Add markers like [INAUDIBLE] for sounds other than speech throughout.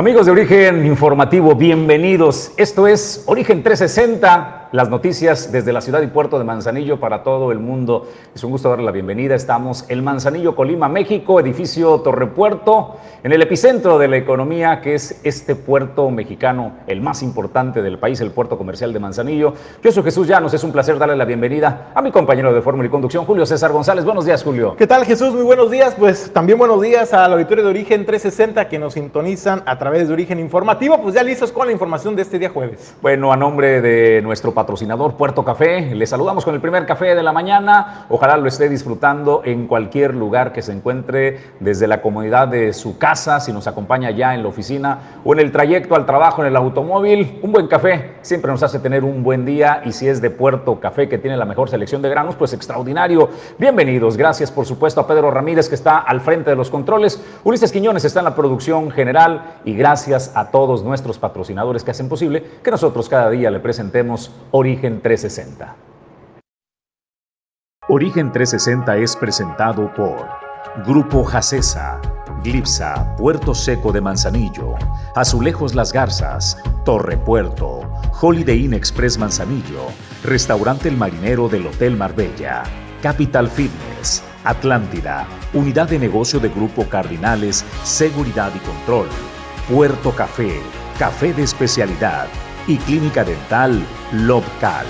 Amigos de Origen Informativo, bienvenidos. Esto es Origen 360 las noticias desde la ciudad y puerto de Manzanillo para todo el mundo. Es un gusto darle la bienvenida. Estamos en Manzanillo, Colima, México, edificio Torrepuerto, en el epicentro de la economía que es este puerto mexicano, el más importante del país, el puerto comercial de Manzanillo. Yo soy Jesús Llanos, es un placer darle la bienvenida a mi compañero de Fórmula y Conducción, Julio César González. Buenos días, Julio. ¿Qué tal, Jesús? Muy buenos días. Pues también buenos días al auditorio de Origen 360 que nos sintonizan a través de Origen Informativo. Pues ya listos con la información de este día jueves. Bueno, a nombre de nuestro patrocinador Puerto Café. Le saludamos con el primer café de la mañana. Ojalá lo esté disfrutando en cualquier lugar que se encuentre, desde la comodidad de su casa, si nos acompaña ya en la oficina o en el trayecto al trabajo en el automóvil. Un buen café siempre nos hace tener un buen día y si es de Puerto Café que tiene la mejor selección de granos, pues extraordinario. Bienvenidos. Gracias por supuesto a Pedro Ramírez que está al frente de los controles. Ulises Quiñones está en la producción general y gracias a todos nuestros patrocinadores que hacen posible que nosotros cada día le presentemos Origen 360. Origen 360 es presentado por Grupo Jacesa, Glipsa, Puerto Seco de Manzanillo, Azulejos Las Garzas, Torre Puerto, Holiday Inn Express Manzanillo, Restaurante El Marinero del Hotel Marbella, Capital Fitness, Atlántida, Unidad de Negocio de Grupo Cardinales, Seguridad y Control, Puerto Café, Café de Especialidad, y Clínica Dental Lobcal.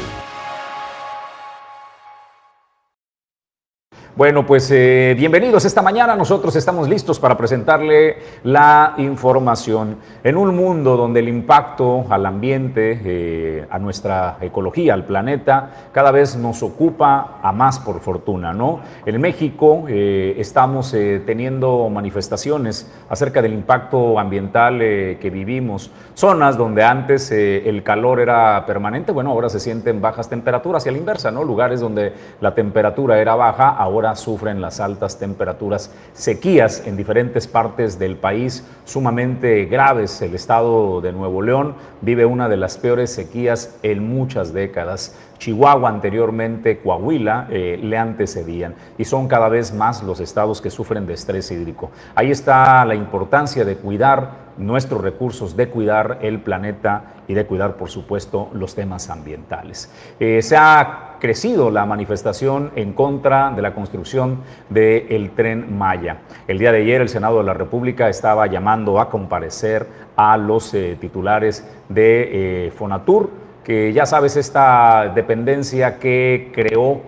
Bueno, pues eh, bienvenidos esta mañana. Nosotros estamos listos para presentarle la información en un mundo donde el impacto al ambiente, eh, a nuestra ecología, al planeta, cada vez nos ocupa a más por fortuna, ¿no? En México eh, estamos teniendo manifestaciones acerca del impacto ambiental que vivimos. Zonas donde antes el calor era permanente, bueno, ahora se sienten bajas temperaturas y a la inversa, ¿no? Lugares donde la temperatura era baja, ahora sufren las altas temperaturas, sequías en diferentes partes del país sumamente graves. El estado de Nuevo León vive una de las peores sequías en muchas décadas. Chihuahua anteriormente, Coahuila, eh, le antecedían y son cada vez más los estados que sufren de estrés hídrico. Ahí está la importancia de cuidar nuestros recursos, de cuidar el planeta y de cuidar, por supuesto, los temas ambientales. Eh, se ha crecido la manifestación en contra de la construcción del tren Maya. El día de ayer el Senado de la República estaba llamando a comparecer a los eh, titulares de Fonatur que ya sabes, esta dependencia que creó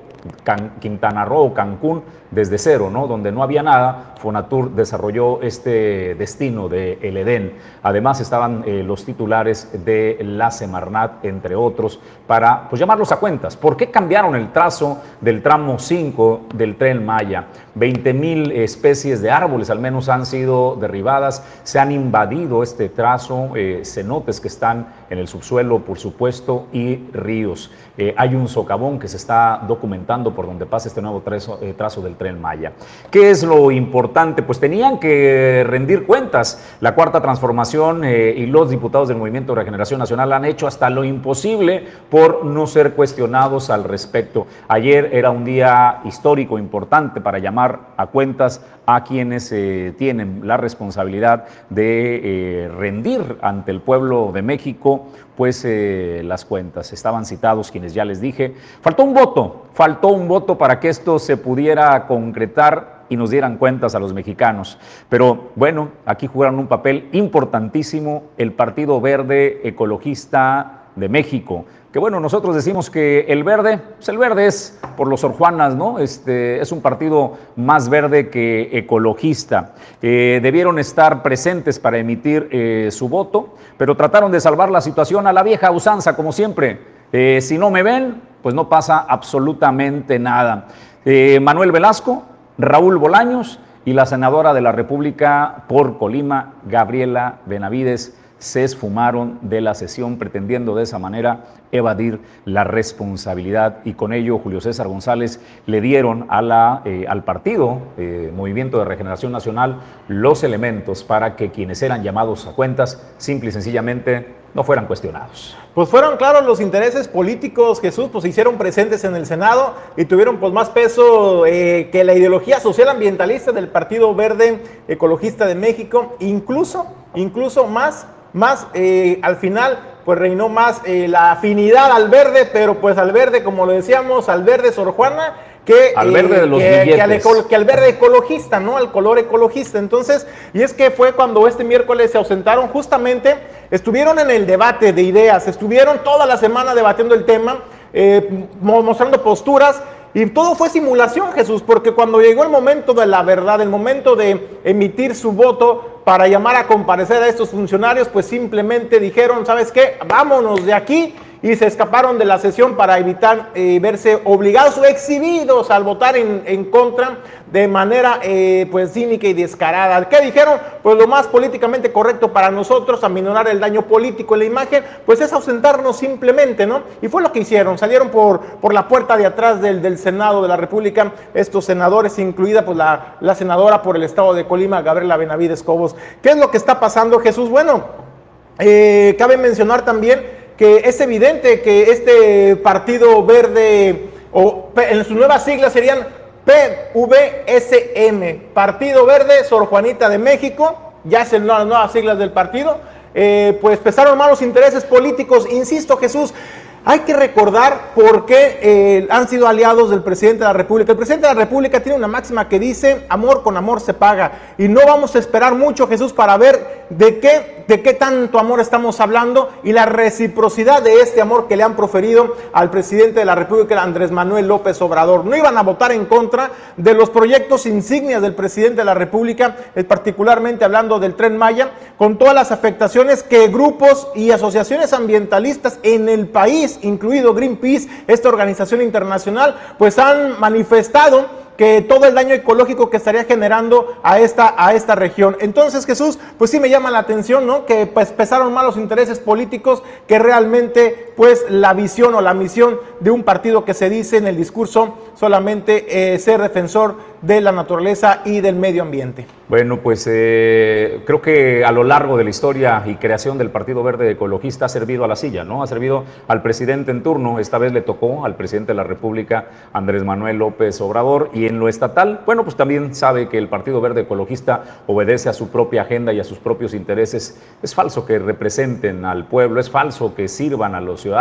Quintana Roo Cancún desde cero, ¿no? donde no había nada, Fonatur desarrolló este destino de El Edén. Además estaban eh, los titulares de la Semarnat, entre otros, para pues, llamarlos a cuentas. ¿Por qué cambiaron el trazo del tramo 5 del tren Maya? 20 mil especies de árboles al menos han sido derribadas, se han invadido este trazo, eh, cenotes que están en el subsuelo, por supuesto, y ríos. Eh, hay un socavón que se está documentando por donde pasa este nuevo trazo, trazo del Tren Maya. ¿Qué es lo importante? Pues tenían que rendir cuentas. La cuarta transformación eh, y los diputados del Movimiento de Regeneración Nacional han hecho hasta lo imposible por no ser cuestionados al respecto. Ayer era un día histórico, importante para llamar a cuentas a quienes eh, tienen la responsabilidad de eh, rendir ante el pueblo de México pues las cuentas. Estaban citados quienes ya les dije. Faltó un voto, faltó un voto para que esto se pudiera concretar y nos dieran cuentas a los mexicanos. Pero bueno, aquí jugaron un papel importantísimo el Partido Verde Ecologista de México. Que bueno, nosotros decimos que el verde, pues el verde es por los orjuanas, ¿no? Este, es un partido más verde que ecologista. Eh, debieron estar presentes para emitir eh, su voto, pero trataron de salvar la situación a la vieja usanza, como siempre. Eh, si no me ven, pues no pasa absolutamente nada. Manuel Velasco, Raúl Bolaños y la senadora de la República por Colima, Gabriela Benavides, se esfumaron de la sesión pretendiendo de esa manera evadir la responsabilidad y con ello Julio César González le dieron eh, al partido eh, Movimiento de Regeneración Nacional los elementos para que quienes eran llamados a cuentas simple y sencillamente no fueran cuestionados. Pues fueron claros los intereses políticos, Jesús, pues se hicieron presentes en el Senado y tuvieron pues más peso eh, que la ideología social ambientalista del Partido Verde Ecologista de México, incluso, incluso más, más eh, al final pues reinó más eh, la afinidad al verde, pero pues al verde, como lo decíamos, al verde Sor Juana, que al verde de los que, que, al, que, al, verde ecologista, ¿no? Al color ecologista. Entonces, y es que fue cuando este miércoles se ausentaron justamente, estuvieron en el debate de ideas, estuvieron toda la semana debatiendo el tema, eh, mostrando posturas. Y todo fue simulación, Jesús, porque cuando llegó el momento de la verdad, el momento de emitir su voto para llamar a comparecer a estos funcionarios, pues simplemente dijeron, ¿sabes qué? Vámonos de aquí y se escaparon de la sesión para evitar eh, verse obligados o exhibidos al votar en, en contra de manera eh, pues cínica y descarada. ¿Qué dijeron? Pues lo más políticamente correcto para nosotros, aminorar el daño político en la imagen, pues es ausentarnos simplemente, ¿no? Y fue lo que hicieron, salieron por, por la puerta de atrás del, del Senado de la República, estos senadores, incluida pues la, la senadora por el estado de Colima, Gabriela Benavides Cobos. ¿Qué es lo que está pasando, Jesús? Bueno, eh, cabe mencionar también que es evidente que este Partido Verde, o en sus nuevas siglas serían PVSM, Partido Verde, Sor Juanita de México, ya son las nuevas siglas del partido, eh, pues pesaron malos intereses políticos, insisto Jesús, hay que recordar por qué eh, han sido aliados del presidente de la República. El presidente de la República tiene una máxima que dice, amor con amor se paga. Y no vamos a esperar mucho, Jesús, para ver de qué, de qué tanto amor estamos hablando y la reciprocidad de este amor que le han proferido al presidente de la República, Andrés Manuel López Obrador. No iban a votar en contra de los proyectos insignias del presidente de la República, eh, particularmente hablando del tren Maya, con todas las afectaciones que grupos y asociaciones ambientalistas en el país incluido Greenpeace, esta organización internacional, pues han manifestado que todo el daño ecológico que estaría generando a esta, a esta región. Entonces, Jesús, pues sí me llama la atención, ¿no? Que pues pesaron más los intereses políticos que realmente, pues, la visión o la misión de un partido que se dice en el discurso solamente eh, ser defensor de la naturaleza y del medio ambiente. Bueno, pues eh, creo que a lo largo de la historia y creación del Partido Verde Ecologista ha servido a la silla, ¿no? Ha servido al presidente en turno, esta vez le tocó al presidente de la República, Andrés Manuel López Obrador, y en lo estatal, bueno, pues también sabe que el Partido Verde Ecologista obedece a su propia agenda y a sus propios intereses. Es falso que representen al pueblo, es falso que sirvan a los ciudadanos,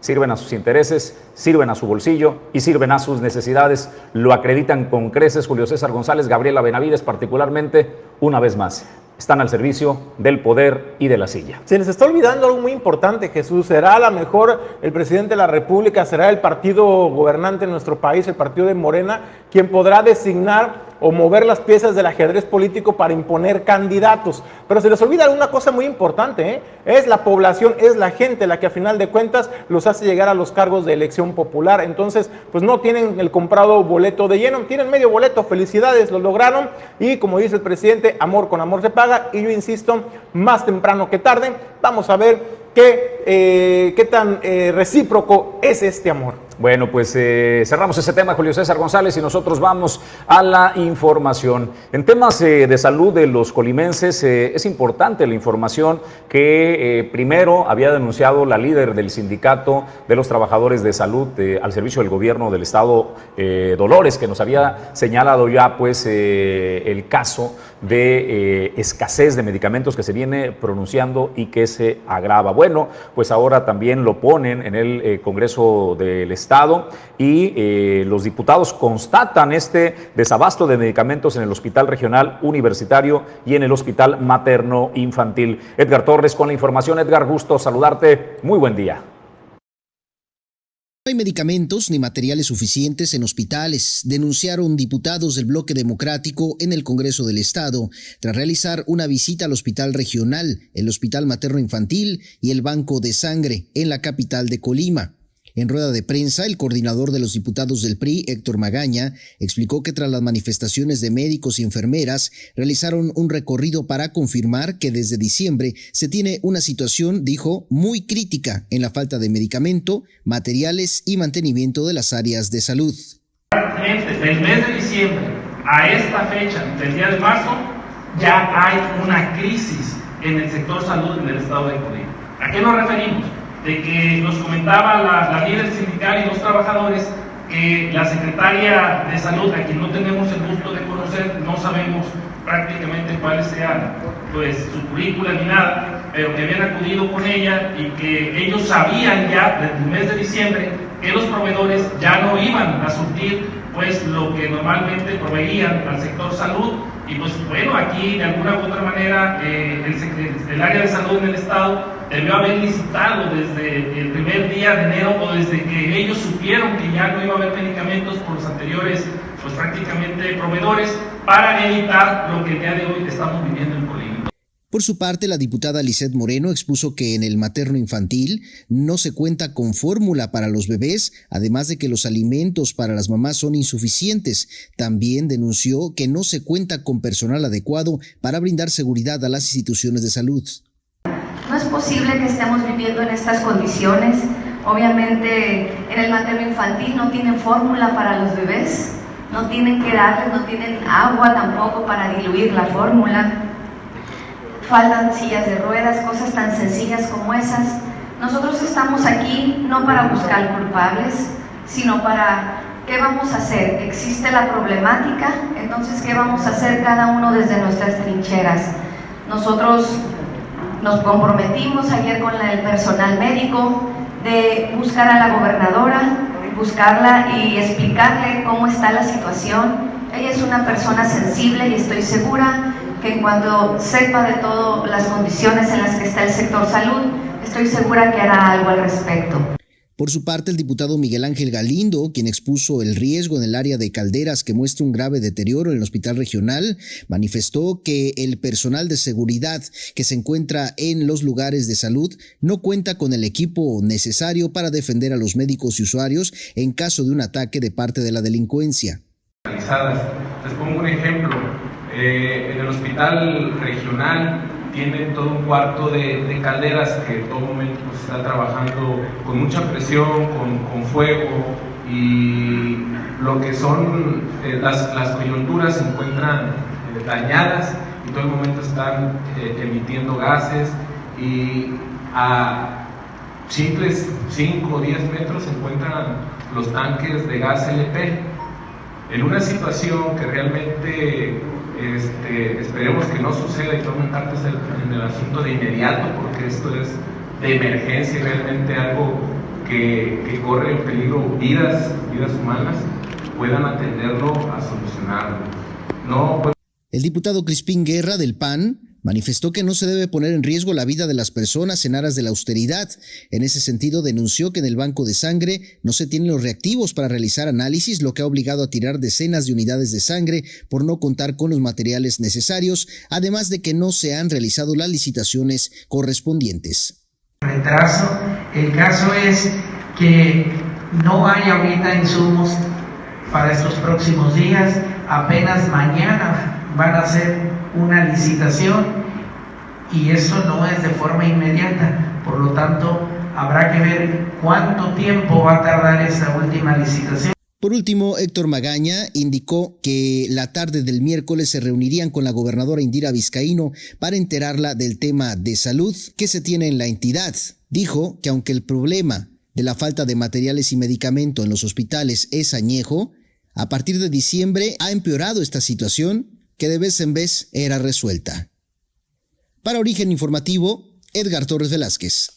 sirven a sus intereses, sirven a su bolsillo y sirven a sus necesidades. Lo acreditan con creces Julio César González, Gabriela Benavides particularmente, una vez más están al servicio del poder y de la silla. Se les está olvidando algo muy importante, Jesús. Será a lo mejor el presidente de la República, será el partido gobernante en nuestro país, el partido de Morena, quien podrá designar o mover las piezas del ajedrez político para imponer candidatos. Pero se les olvida una cosa muy importante, ¿eh? es la población, es la gente la que a final de cuentas los hace llegar a los cargos de elección popular. Entonces, pues no tienen el comprado boleto de lleno, tienen medio boleto, felicidades, lo lograron y como dice el presidente, amor con amor se paga y yo insisto, más temprano que tarde, vamos a ver qué, eh, qué tan eh, recíproco es este amor. Bueno, pues eh, cerramos ese tema, Julio César González, y nosotros vamos a la información. En temas eh, de salud de los colimenses, eh, es importante la información que eh, primero había denunciado la líder del sindicato de los trabajadores de salud eh, al servicio del gobierno del estado, Dolores, que nos había señalado ya pues el caso de escasez de medicamentos que se viene pronunciando y que se agrava. Bueno, pues ahora también lo ponen en el Congreso del Estado Estado y eh, los diputados constatan este desabasto de medicamentos en el Hospital Regional Universitario y en el Hospital Materno Infantil. Edgar Torres con la información. Edgar, gusto saludarte. Muy buen día. No hay medicamentos ni materiales suficientes en hospitales, denunciaron diputados del Bloque Democrático en el Congreso del Estado, tras realizar una visita al Hospital Regional, el Hospital Materno Infantil y el Banco de Sangre en la capital de Colima. En rueda de prensa, el coordinador de los diputados del PRI, Héctor Magaña, explicó que tras las manifestaciones de médicos y enfermeras, realizaron un recorrido para confirmar que desde diciembre se tiene una situación, dijo, muy crítica en la falta de medicamento, materiales y mantenimiento de las áreas de salud. Desde el mes de diciembre a esta fecha, del día de marzo, ya hay una crisis en el sector salud en el estado de Colima. ¿A qué nos referimos? De que nos comentaba la, la líder sindical y los trabajadores que la secretaria de salud, a quien no tenemos el gusto de conocer, no sabemos prácticamente cuál sea pues, su currícula ni nada, pero que habían acudido con ella y que ellos sabían ya desde el mes de diciembre que los proveedores ya no iban a surtir pues lo que normalmente proveían al sector salud y pues bueno, aquí de alguna u otra manera eh, el, área de salud en el Estado debió haber licitado desde el primer día de enero o desde que ellos supieron que ya no iba a haber medicamentos por los anteriores, pues prácticamente proveedores, para evitar lo que el día de hoy estamos viviendo en. Por su parte, la diputada Lisette Moreno expuso que en el materno infantil no se cuenta con fórmula para los bebés, además de que los alimentos para las mamás son insuficientes. También denunció que no se cuenta con personal adecuado para brindar seguridad a las instituciones de salud. No es posible que estemos viviendo en estas condiciones. Obviamente en el materno infantil no tienen fórmula para los bebés, no tienen que darles, no tienen agua tampoco para diluir la fórmula faltan sillas de ruedas, cosas tan sencillas como esas. Nosotros estamos aquí no para buscar culpables, sino para qué vamos a hacer. Existe la problemática, entonces qué vamos a hacer cada uno desde nuestras trincheras. Nosotros nos comprometimos ayer con el personal médico de buscar a la gobernadora, buscarla y explicarle cómo está la situación. Ella es una persona sensible y estoy segura que cuando sepa de todas las condiciones en las que está el sector salud, estoy segura que hará algo al respecto. Por su parte, el diputado Miguel Ángel Galindo, quien expuso el riesgo en el área de calderas que muestra un grave deterioro en el hospital regional, manifestó que el personal de seguridad que se encuentra en los lugares de salud no cuenta con el equipo necesario para defender a los médicos y usuarios en caso de un ataque de parte de la delincuencia. Les pongo un ejemplo. Eh, en el hospital regional tienen todo un cuarto de, calderas que en todo momento pues, está trabajando con mucha presión, con, fuego y lo que son eh, las, coyunturas se encuentran eh, dañadas y todo momento están emitiendo gases y a simples 5 o 10 metros se encuentran los tanques de gas LP. En una situación que realmente este, esperemos que no suceda y tomen cartas en el asunto de inmediato, porque esto es de emergencia, realmente algo que, que corre en peligro vidas, vidas humanas, puedan atenderlo a solucionarlo. No, el diputado Crispín Guerra del PAN manifestó que no se debe poner en riesgo la vida de las personas en aras de la austeridad. En ese sentido, denunció que en el banco de sangre no se tienen los reactivos para realizar análisis, lo que ha obligado a tirar decenas de unidades de sangre por no contar con los materiales necesarios, además de que no se han realizado las licitaciones correspondientes. Retraso, el caso es que no hay ahorita insumos para estos próximos días, apenas mañana van a ser una licitación y eso no es de forma inmediata. Por lo tanto, habrá que ver cuánto tiempo va a tardar esta última licitación. Por último, Héctor Magaña indicó que la tarde del miércoles se reunirían con la gobernadora Indira Vizcaíno para enterarla del tema de salud que se tiene en la entidad. Dijo que aunque el problema de la falta de materiales y medicamento en los hospitales es añejo, a partir de diciembre ha empeorado esta situación que de vez en vez era resuelta. Para Origen Informativo, Edgar Torres Velázquez.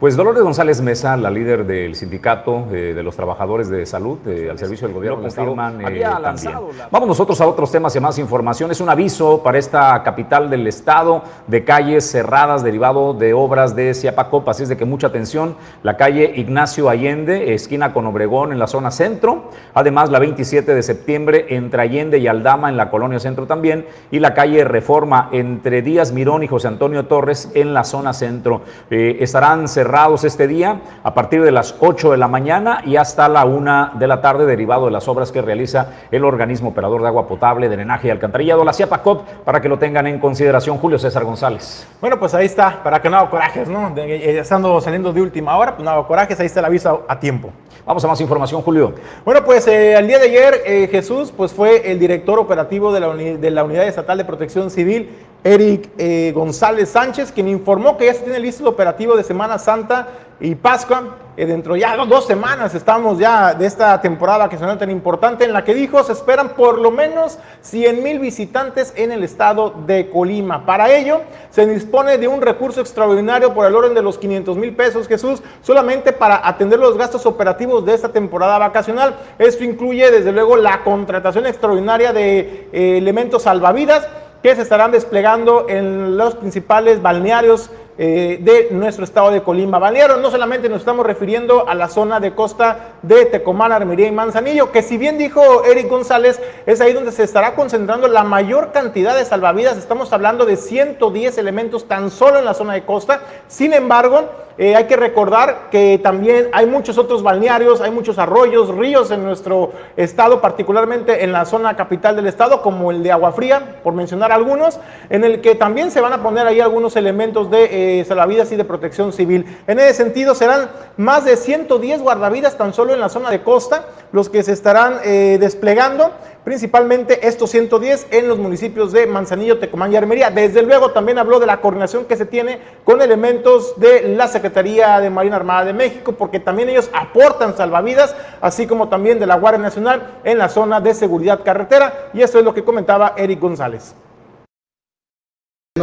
Pues Dolores González Mesa, la líder del sindicato eh, de los trabajadores de salud eh, al servicio del gobierno del Estado, eh, también. Vamos nosotros a otros temas y más información. Es un aviso para esta capital del Estado de calles cerradas derivado de obras de Ciapacop, así es de que mucha atención. La calle Ignacio Allende, esquina con Obregón en la zona centro. Además, la 27 de septiembre entre Allende y Aldama en la colonia centro también. Y la calle Reforma entre Díaz Mirón y José Antonio Torres en la zona centro. estarán cerradas cerrados este día a partir de las 8 de la mañana y hasta la 1 de la tarde, derivado de las obras que realiza el organismo operador de agua potable, drenaje y alcantarillado, la CIAPACOP, para que lo tengan en consideración. Julio César González. Bueno, pues ahí está, para que no haga corajes, ¿no? Eh, estando saliendo de última hora, pues no haga corajes, ahí está el aviso a tiempo. Vamos a más información, Julio. Bueno, pues eh, al día de ayer eh, Jesús pues fue el director operativo de la, de la Unidad Estatal de Protección Civil Eric eh, González Sánchez, quien informó que ya se tiene listo el operativo de Semana Santa y Pascua. Eh, dentro ya dos semanas estamos ya de esta temporada que se tan importante, en la que dijo se esperan por lo menos 100 mil visitantes en el estado de Colima. Para ello, se dispone de un recurso extraordinario por el orden de los 500 mil pesos, Jesús, solamente para atender los gastos operativos de esta temporada vacacional. Esto incluye, desde luego, la contratación extraordinaria de eh, elementos salvavidas que se estarán desplegando en los principales balnearios eh, de nuestro estado de Colima. Balneario, no solamente nos estamos refiriendo a la zona de costa de Tecomán, Armería y Manzanillo, que si bien dijo Eric González, es ahí donde se estará concentrando la mayor cantidad de salvavidas. Estamos hablando de 110 elementos tan solo en la zona de costa. Sin embargo, eh, hay que recordar que también hay muchos otros balnearios, hay muchos arroyos, ríos en nuestro estado, particularmente en la zona capital del estado, como el de Agua Fría, por mencionar algunos, en el que también se van a poner ahí algunos elementos de eh, salvavidas y de protección civil. En ese sentido, serán más de 110 guardavidas tan solo en la zona de costa los que se estarán eh, desplegando principalmente estos 110 en los municipios de Manzanillo, Tecomán y Armería. Desde luego también habló de la coordinación que se tiene con elementos de la Secretaría de Marina Armada de México, porque también ellos aportan salvavidas, así como también de la Guardia Nacional en la zona de seguridad carretera. Y esto es lo que comentaba Eric González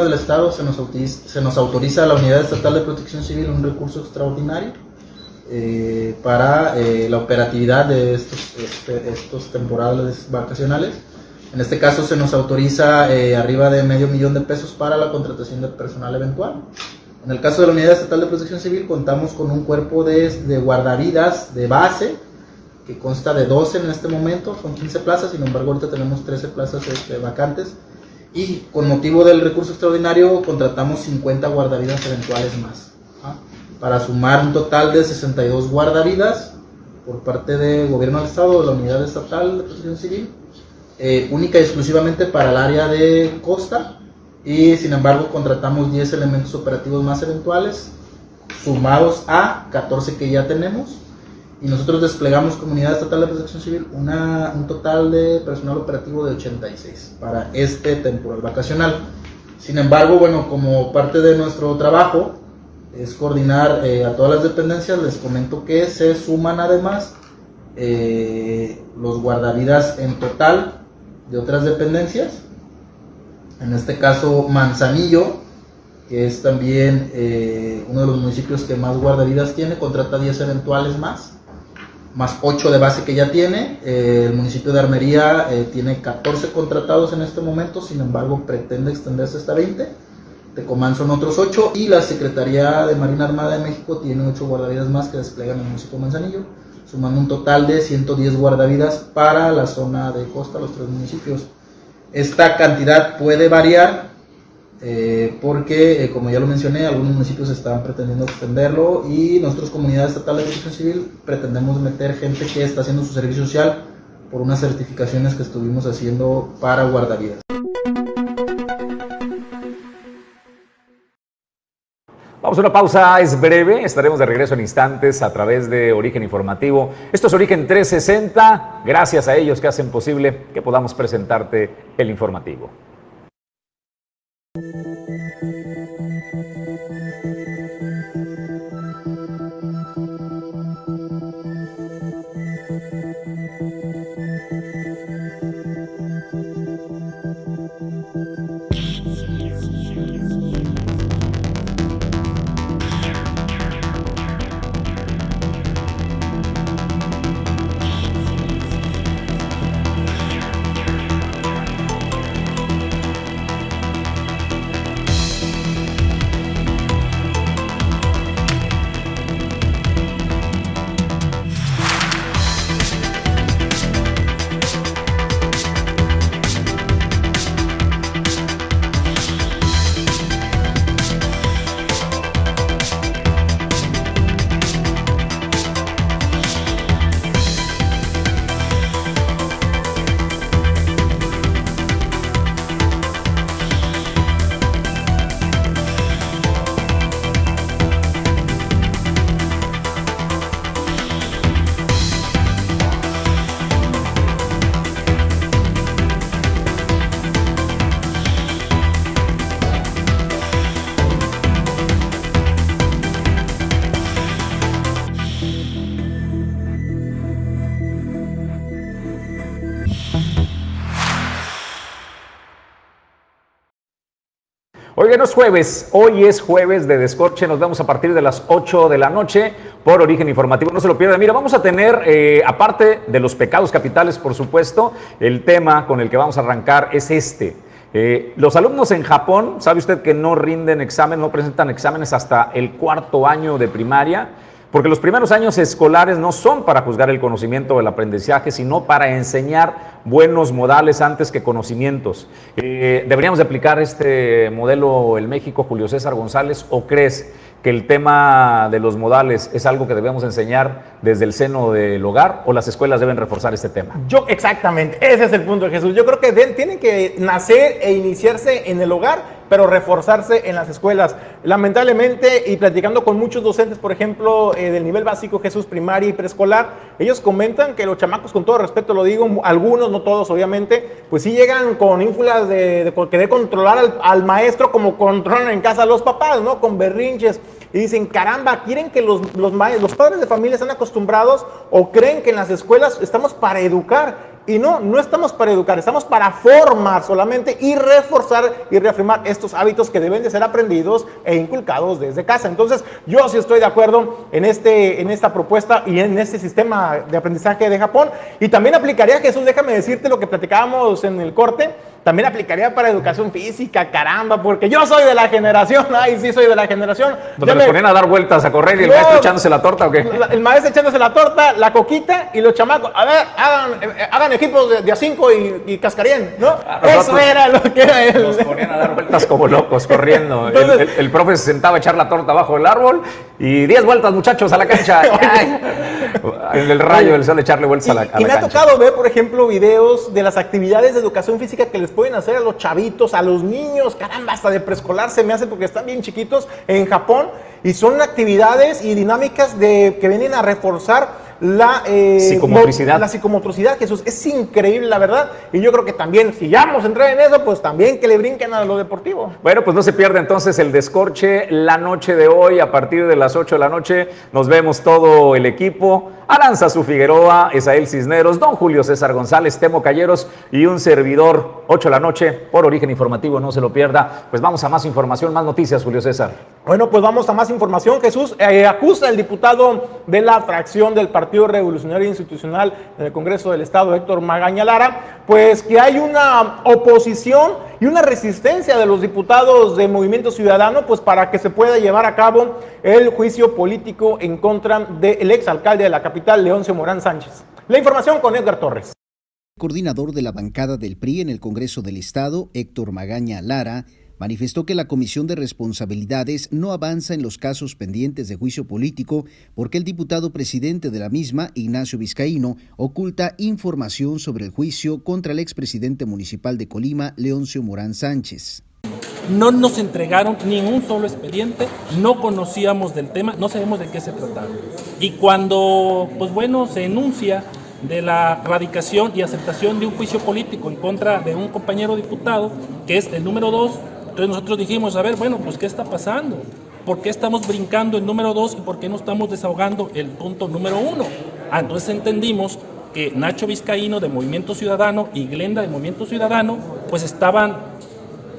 del Estado se nos, autoriza, se nos autoriza a la Unidad Estatal de Protección Civil un recurso extraordinario eh, para eh, la operatividad de estos, este, estos temporales vacacionales. En este caso se nos autoriza eh, arriba de medio millón de pesos para la contratación de personal eventual. En el caso de la Unidad Estatal de Protección Civil contamos con un cuerpo de, de guardavidas de base que consta de 12 en este momento, son 15 plazas, sin embargo ahorita tenemos 13 plazas este, vacantes y con motivo del recurso extraordinario contratamos 50 guardavidas eventuales más para sumar un total de 62 guardavidas por parte del gobierno del estado, de la unidad estatal de protección civil, eh, única y exclusivamente para el área de costa. Y sin embargo contratamos 10 elementos operativos más eventuales sumados a 14 que ya tenemos y nosotros desplegamos Comunidad Estatal de Protección Civil una, un total de personal operativo de 86 para este temporal vacacional. Sin embargo, bueno, como parte de nuestro trabajo, es coordinar eh, a todas las dependencias. Les comento que se suman además eh, los guardavidas en total de otras dependencias. En este caso, Manzanillo, que es también eh, uno de los municipios que más guardavidas tiene, contrata 10 eventuales más, más 8 de base que ya tiene. el municipio de Armería tiene 14 contratados en este momento, sin embargo pretende extenderse hasta 20 Tecomán son otros 8 y la Secretaría de Marina Armada de México tiene 8 guardavidas más que desplegan en el municipio de Manzanillo, sumando un total de 110 guardavidas para la zona de costa, los tres municipios. Esta cantidad puede variar eh, porque, eh, como ya lo mencioné, algunos municipios están pretendiendo extenderlo y nosotros, Comunidad Estatal de Protección Civil, pretendemos meter gente que está haciendo su servicio social por unas certificaciones que estuvimos haciendo para guardavidas. Vamos a una pausa, es breve, estaremos de regreso en instantes a través de Origen Informativo. Esto es Origen 360, gracias a ellos que hacen posible que podamos presentarte el informativo. Oigan, no es jueves, hoy es jueves de Descorche, nos vemos a partir de las 8 de la noche por Origen Informativo, no se lo pierdan. Mira, vamos a tener, eh, aparte de los pecados capitales, por supuesto, el tema con el que vamos a arrancar es este. Eh, los alumnos en Japón, sabe usted que no rinden examen, no presentan exámenes hasta el cuarto año de primaria. Porque los primeros años escolares no son para juzgar el conocimiento o el aprendizaje, sino para enseñar buenos modales antes que conocimientos. Eh, ¿Deberíamos de aplicar este modelo en México, Julio César González, o crees que el tema de los modales es algo que debemos enseñar desde el seno del hogar o las escuelas deben reforzar este tema? Yo, exactamente, ese es el punto Jesús. Yo creo que tienen que nacer e iniciarse en el hogar, pero reforzarse en las escuelas. Lamentablemente, y platicando con muchos docentes, por ejemplo, eh, del nivel básico, Jesús, primaria y preescolar, ellos comentan que los chamacos, con todo respeto lo digo, algunos, no todos obviamente, pues sí llegan con ínfulas de, querer controlar al, al maestro como controlan en casa los papás, ¿no? Con berrinches y dicen, caramba, ¿quieren que los, los, los padres de familia están acostumbrados o creen que en las escuelas estamos para educar? Y no, no estamos para educar, estamos para formar solamente y reforzar y reafirmar estos hábitos que deben de ser aprendidos e inculcados desde casa. Entonces, yo sí estoy de acuerdo en, este, en esta propuesta y en este sistema de aprendizaje de Japón. Y también aplicaría, Jesús, déjame decirte lo que platicábamos en el corte también aplicaría para educación física, caramba, porque yo soy de la generación, ay, sí soy de la generación. ¿Donde les ponían a dar vueltas a correr y el maestro echándose la torta o qué? el maestro echándose la torta, la coquita y los chamacos, a ver, hagan, eh, hagan equipos de, a cinco y, y, cascarían, ¿no? Eso era lo que era él. Nos ponían a dar vueltas como locos corriendo. el, el, profe se sentaba a echar la torta bajo el árbol y diez vueltas, muchachos, a la cancha. [LAUGHS] en el rayo, el sol echarle vueltas a la, a cancha. Y me ha tocado ver, por ejemplo, videos de las actividades de educación física que les pueden hacer a los chavitos, a los niños, caramba, hasta de preescolar se me hace porque están bien chiquitos en Japón y son actividades y dinámicas de, que vienen a reforzar la, eh, psicomotricidad. la psicomotricidad, Jesús. Es increíble, la verdad. Y yo creo que también, si ya vamos a entrar en eso, pues también que le brinquen a lo deportivo. Bueno, pues no se pierda entonces el descorche la noche de hoy, a partir de las 8 de la noche. Nos vemos todo el equipo. Aranza Su Figueroa, Esael Cisneros, don Julio César González, Temo Calleros y un servidor, 8 de la noche, por Origen Informativo, no se lo pierda. Pues vamos a más información, más noticias, Julio César. Bueno, pues vamos a más información. Jesús eh, acusa al diputado de la fracción del Partido Revolucionario Institucional en el Congreso del Estado, Héctor Magaña Lara, pues que hay una oposición y una resistencia de los diputados de Movimiento Ciudadano, pues para que se pueda llevar a cabo el juicio político en contra del exalcalde de la capital, Morán Sánchez. La información con Edgar Torres. Coordinador de la bancada del PRI en el Congreso del Estado, Héctor Magaña Lara, manifestó que la Comisión de Responsabilidades no avanza en los casos pendientes de juicio político porque el diputado presidente de la misma, Ignacio Vizcaíno, oculta información sobre el juicio contra el expresidente municipal de Colima, Leoncio Morán Sánchez. No nos entregaron ningún solo expediente, no conocíamos del tema, no sabemos de qué se trataba. Y cuando, pues bueno, se enuncia de la radicación y aceptación de un juicio político en contra de un compañero diputado, que es el número dos, entonces nosotros dijimos, a ver, bueno, pues ¿qué está pasando? ¿Por qué estamos brincando el número dos y por qué no estamos desahogando el punto número uno? Ah, entonces entendimos que Nacho Vizcaíno de Movimiento Ciudadano y Glenda de Movimiento Ciudadano pues estaban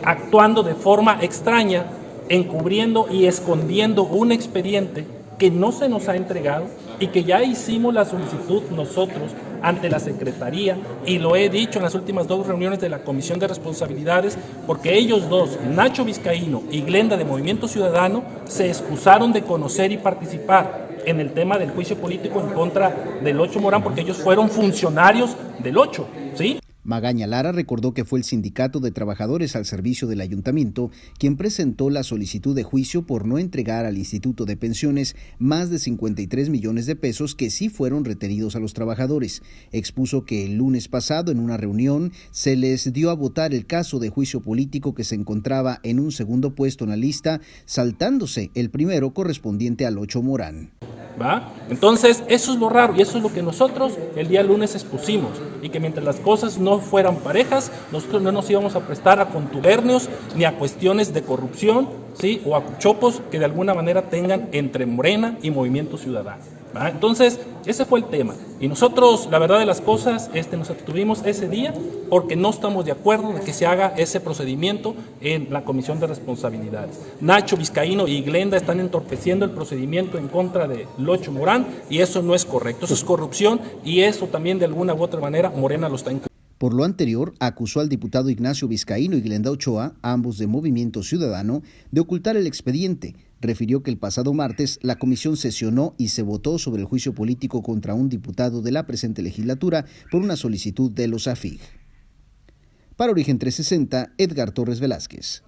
actuando de forma extraña, encubriendo y escondiendo un expediente que no se nos ha entregado y que ya hicimos la solicitud nosotros ante la Secretaría y lo he dicho en las últimas dos reuniones de la Comisión de Responsabilidades porque ellos dos, Nacho Vizcaíno y Glenda de Movimiento Ciudadano, se excusaron de conocer y participar en el tema del juicio político en contra del Ocho Morán porque ellos fueron funcionarios del Ocho, ¿sí? Magaña Lara recordó que fue el Sindicato de Trabajadores al Servicio del Ayuntamiento quien presentó la solicitud de juicio por no entregar al Instituto de Pensiones más de 53 millones de pesos que sí fueron retenidos a los trabajadores. Expuso que el lunes pasado en una reunión se les dio a votar el caso de juicio político que se encontraba en un segundo puesto en la lista, saltándose el primero correspondiente al 8 Morán. ¿Va? Entonces, eso es lo raro y eso es lo que nosotros el día lunes expusimos y que mientras las cosas no fueran parejas, nosotros no nos íbamos a prestar a contubernios ni a cuestiones de corrupción, ¿sí? O a chopos que de alguna manera tengan entre Morena y Movimiento Ciudadano. Entonces, ese fue el tema. Y nosotros, la verdad de las cosas, este, nos abstuvimos ese día porque no estamos de acuerdo de que se haga ese procedimiento en la Comisión de Responsabilidades. Nacho Vizcaíno y Glenda están entorpeciendo el procedimiento en contra de Locho Morán y eso no es correcto. Eso es corrupción y eso también de alguna u otra manera Morena lo está incumpliendo. Por lo anterior, acusó al diputado Ignacio Vizcaíno y Glenda Ochoa, ambos de Movimiento Ciudadano, de ocultar el expediente. Refirió que el pasado martes la comisión sesionó y se votó sobre el juicio político contra un diputado de la presente legislatura por una solicitud de los AFIG. Para Origen 360, Edgar Torres Velázquez.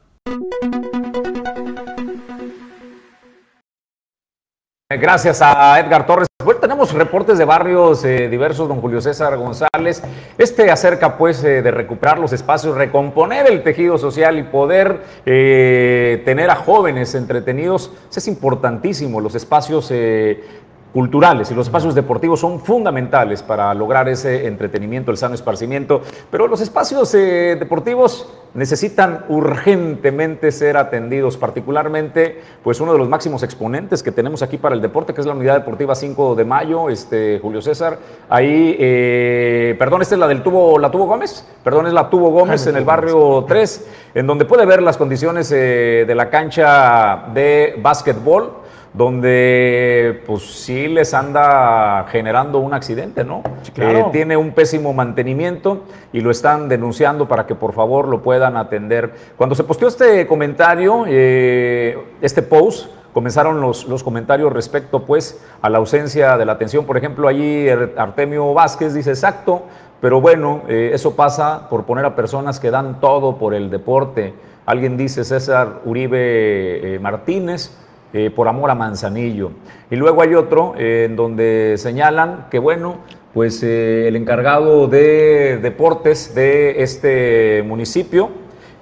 Gracias a Edgar Torres. Bueno, tenemos reportes de barrios eh, diversos, don Julio César González. Este acerca pues eh, de recuperar los espacios, recomponer el tejido social y poder eh, tener a jóvenes entretenidos. Es importantísimo, los espacios culturales y los espacios deportivos son fundamentales para lograr ese entretenimiento, el sano esparcimiento, pero los espacios eh, deportivos necesitan urgentemente ser atendidos, particularmente pues uno de los máximos exponentes que tenemos aquí para el deporte, que es la Unidad Deportiva 5 de Mayo, este Julio César, ahí, eh, perdón, esta es la del tubo, la tubo Gómez, perdón, es la tubo Gómez en el barrio 3, en donde puede ver las condiciones eh, de la cancha de básquetbol, donde pues sí les anda generando un accidente, ¿no? claro. Eh, tiene un pésimo mantenimiento y lo están denunciando para que por favor lo puedan atender. Cuando se posteó este comentario, eh, este post, comenzaron los, los, comentarios respecto pues a la ausencia de la atención. Por ejemplo, allí Artemio Vázquez dice, exacto, pero bueno, eh, eso pasa por poner a personas que dan todo por el deporte. Alguien dice César Uribe eh, Martínez, eh, por amor a Manzanillo. Y luego hay otro eh, en donde señalan que, bueno, pues eh, el encargado de deportes de este municipio,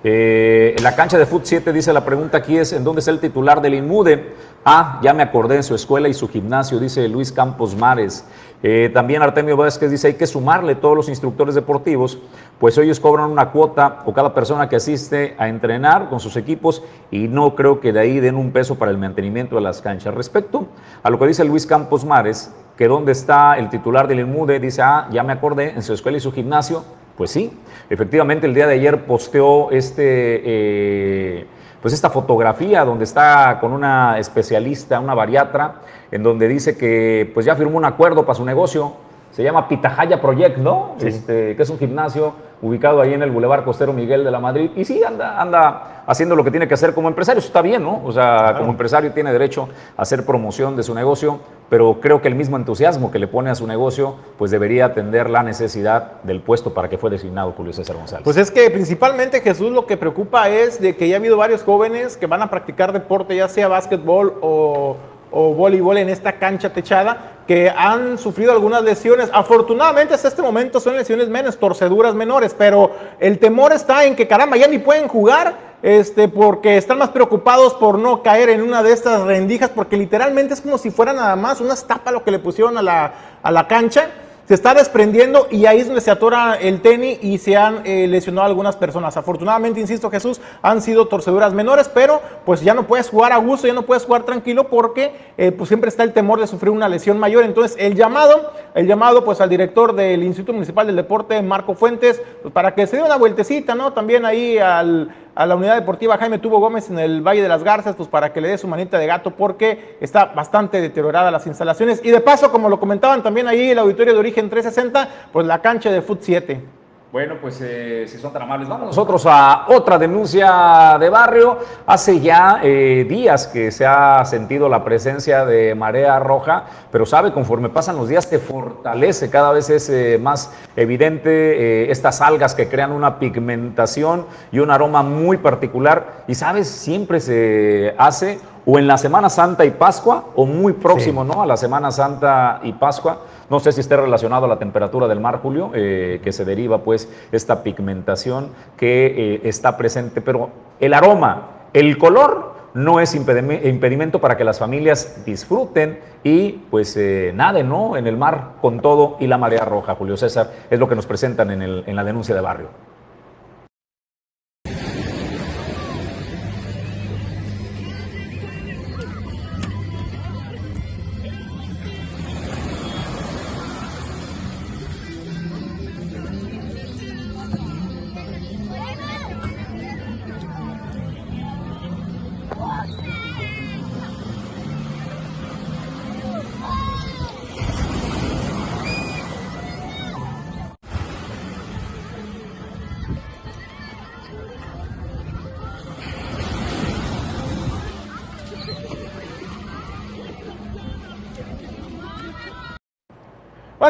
en la cancha de Foot 7 dice la pregunta aquí es, ¿en dónde está el titular del INMUDE? Ah, ya me acordé en su escuela y su gimnasio, dice Luis Campos Mares. Eh, también Artemio Vázquez dice, hay que sumarle todos los instructores deportivos, pues ellos cobran una cuota o cada persona que asiste a entrenar con sus equipos y no creo que de ahí den un peso para el mantenimiento de las canchas. Respecto a lo que dice Luis Campos Mares, que dónde está el titular del INMUDE, dice, ah, ya me acordé, en su escuela y su gimnasio, pues sí, efectivamente el día de ayer posteó este... Eh, pues esta fotografía donde está con una especialista, una bariatra, en donde dice que pues ya firmó un acuerdo para su negocio, se llama Pitahaya Project, ¿no? Sí. Este, que es un gimnasio ubicado ahí en el Boulevard Costero Miguel de la Madrid. Y sí, anda, anda haciendo lo que tiene que hacer como empresario. Eso está bien, ¿no? O sea, claro. como empresario tiene derecho a hacer promoción de su negocio, pero creo que el mismo entusiasmo que le pone a su negocio, pues debería atender la necesidad del puesto para que fue designado Julio César González. Pues es que principalmente Jesús lo que preocupa es de que ya ha habido varios jóvenes que van a practicar deporte, ya sea básquetbol o o voleibol en esta cancha techada que han sufrido algunas lesiones. Afortunadamente hasta este momento son lesiones menos, torceduras menores, pero el temor está en que caramba, ya ni pueden jugar este, porque están más preocupados por no caer en una de estas rendijas, porque literalmente es como si fuera nada más una estapa lo que le pusieron a la, a la cancha se está desprendiendo y ahí es donde se atora el tenis y se han eh, lesionado algunas personas. Afortunadamente, insisto Jesús, han sido torceduras menores, pero pues ya no puedes jugar a gusto, ya no puedes jugar tranquilo porque eh, pues siempre está el temor de sufrir una lesión mayor. Entonces, el llamado, el llamado pues al director del Instituto Municipal del Deporte, Marco Fuentes, pues, para que se dé una vueltecita, ¿no? También ahí al a la unidad deportiva Jaime Tubo Gómez en el Valle de las Garzas, pues para que le dé su manita de gato, porque está bastante deteriorada las instalaciones. Y de paso, como lo comentaban también ahí el auditorio de origen 360, pues la cancha de Foot 7. Bueno, pues eh, si son tan amables, vamos nosotros a otra denuncia de barrio. Hace ya eh, días que se ha sentido la presencia de marea roja, pero sabe, conforme pasan los días te fortalece, cada vez es eh, más evidente eh, estas algas que crean una pigmentación y un aroma muy particular. Y sabes, siempre se hace o en la Semana Santa y Pascua o muy próximo sí. ¿no? a la Semana Santa y Pascua. No sé si esté relacionado a la temperatura del mar, Julio, eh, que se deriva pues esta pigmentación que eh, está presente, pero el aroma, el color no es impedimento para que las familias disfruten y pues eh, naden ¿no? en el mar con todo y la marea roja, Julio César, es lo que nos presentan en, la denuncia de barrio.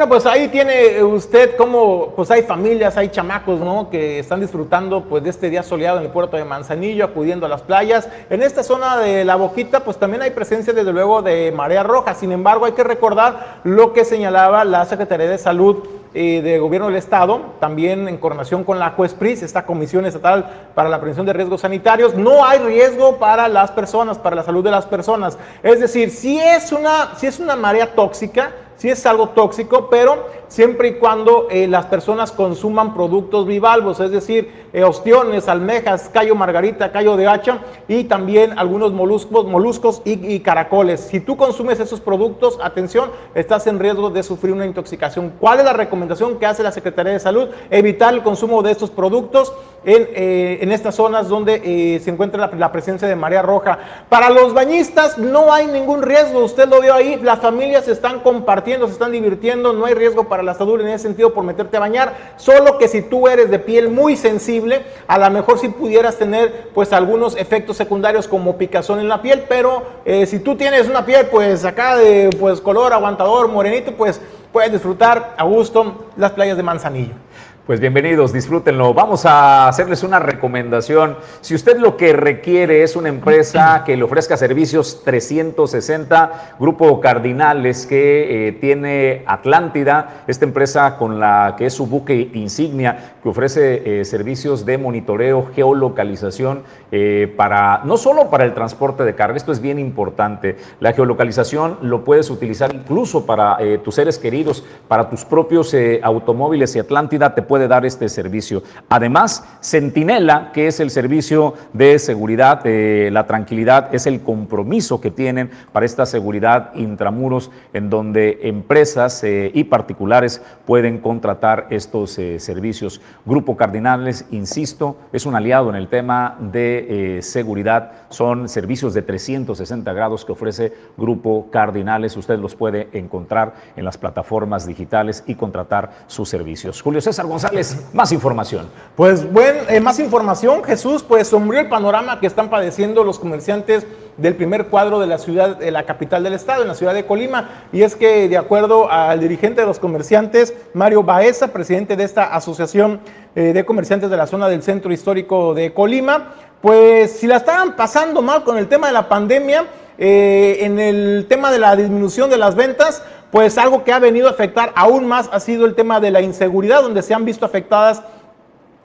Pues ahí tiene usted como, pues hay familias, hay chamacos, ¿no? Que están disfrutando, pues, de este día soleado en el puerto de Manzanillo, acudiendo a las playas. En esta zona de La Boquita, pues, también hay presencia, desde luego, de marea roja. Sin embargo, hay que recordar lo que señalaba la Secretaría de Salud de Gobierno del Estado, también en coordinación con la CUESPRIS, esta Comisión Estatal para la Prevención de Riesgos Sanitarios, no hay riesgo para las personas, para la salud de las personas. Es decir, si es una, si es una marea tóxica, si es algo tóxico, pero siempre y cuando eh, las personas consuman productos bivalvos, es decir, eh, ostiones, almejas, callo margarita, callo de hacha y también algunos moluscos, moluscos y, caracoles. Si tú consumes esos productos, atención, estás en riesgo de sufrir una intoxicación. ¿Cuál es la recomendación que hace la Secretaría de Salud? Evitar el consumo de estos productos en, eh, en estas zonas donde se encuentra la, la, presencia de marea roja. Para los bañistas no hay ningún riesgo, usted lo vio ahí, las familias están compartiendo, se están divirtiendo, no hay riesgo para la salud en ese sentido por meterte a bañar, solo que si tú eres de piel muy sensible, a lo mejor si sí pudieras tener pues algunos efectos secundarios como picazón en la piel, pero eh, si tú tienes una piel pues acá de pues color aguantador, morenito, pues puedes disfrutar a gusto las playas de Manzanillo. Pues bienvenidos, disfrútenlo. Vamos a hacerles una recomendación. Si usted lo que requiere es una empresa que le ofrezca servicios 360, Grupo Cardinales que eh, tiene Atlántida, esta empresa con la que es su buque insignia, que ofrece eh, servicios de monitoreo, geolocalización, eh, para no solo para el transporte de carga, esto es bien importante. La geolocalización lo puedes utilizar incluso para eh, tus seres queridos, para tus propios automóviles y Atlántida te puede puede dar este servicio. Además, Centinela, que es el servicio de seguridad, eh, la tranquilidad, es el compromiso que tienen para esta seguridad intramuros, en donde empresas eh, y particulares pueden contratar estos eh, servicios. Grupo Cardinales, insisto, es un aliado en el tema de seguridad. Son servicios de 360 grados que ofrece Grupo Cardinales. Usted los puede encontrar en las plataformas digitales y contratar sus servicios. Julio César González más información. Pues bueno, eh, más información, Jesús, pues sombrío el panorama que están padeciendo los comerciantes del primer cuadro de la ciudad, de la capital del estado, en la ciudad de Colima. Y es que de acuerdo al dirigente de los comerciantes, Mario Baeza, presidente de esta asociación eh, de comerciantes de la zona del centro histórico de Colima, pues si la estaban pasando mal con el tema de la pandemia, eh, en el tema de la disminución de las ventas, pues algo que ha venido a afectar aún más ha sido el tema de la inseguridad, donde se han visto afectadas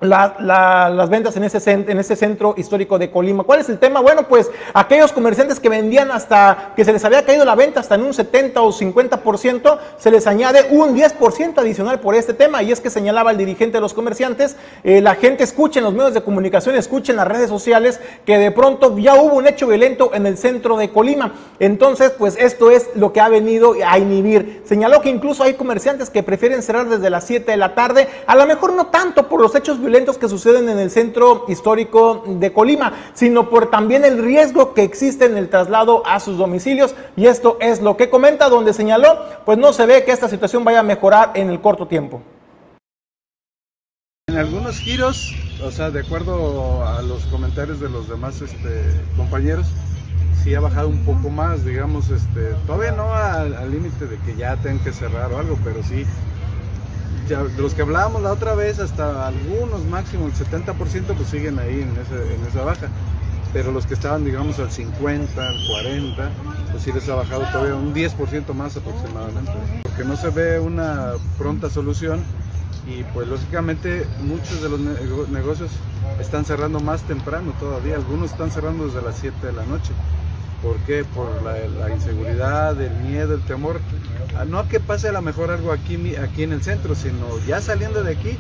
la, la, las ventas en ese, en ese centro histórico de Colima. ¿Cuál es el tema? Bueno, pues aquellos comerciantes que vendían hasta que se les había caído la venta hasta en un 70 o 50%, se les añade un 10% adicional por este tema. Y es que señalaba el dirigente de los comerciantes, eh, la gente escucha en los medios de comunicación, escucha en las redes sociales que de pronto ya hubo un hecho violento en el centro de Colima. Entonces, pues esto es lo que ha venido a inhibir. Señaló que incluso hay comerciantes que prefieren cerrar desde las 7 de la tarde, a lo mejor no tanto por los hechos violentos, violentos que suceden en el centro histórico de Colima, sino por también el riesgo que existe en el traslado a sus domicilios. Y esto es lo que comenta, donde señaló, pues no se ve que esta situación vaya a mejorar en el corto tiempo. En algunos giros, o sea, de acuerdo a los comentarios de los demás este, compañeros, sí ha bajado un poco más, digamos, este, todavía no al límite de que ya tengan que cerrar o algo, pero sí de los que hablábamos la otra vez, hasta algunos máximo el 70% pues siguen ahí en, ese, en esa baja. Pero los que estaban, digamos, al 50, al 40, pues sí les ha bajado todavía un 10% más aproximadamente. Porque no se ve una pronta solución y pues lógicamente muchos de los negocios están cerrando más temprano todavía, algunos están cerrando desde las 7 de la noche. ¿Por qué? Por la, la, inseguridad, el miedo, el temor. No a que pase a lo mejor algo aquí, aquí en el centro, sino ya saliendo de aquí,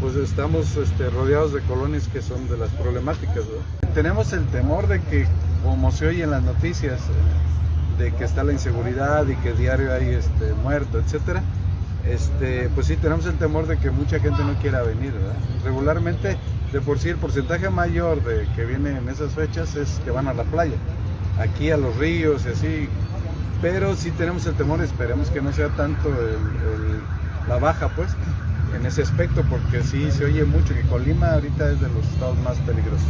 pues estamos este, rodeados de colonias que son de las problemáticas. ¿no? Tenemos el temor de que, como se oye en las noticias, de que está la inseguridad y que diario hay este, muerto, etcétera. Este, pues sí, tenemos el temor de que mucha gente no quiera venir. ¿verdad? Regularmente, de por sí, el porcentaje mayor de que viene en esas fechas es que van a la playa aquí a los ríos y así, pero sí tenemos el temor, esperemos que no sea tanto la baja pues en ese aspecto, porque sí se oye mucho que Colima ahorita es de los estados más peligrosos.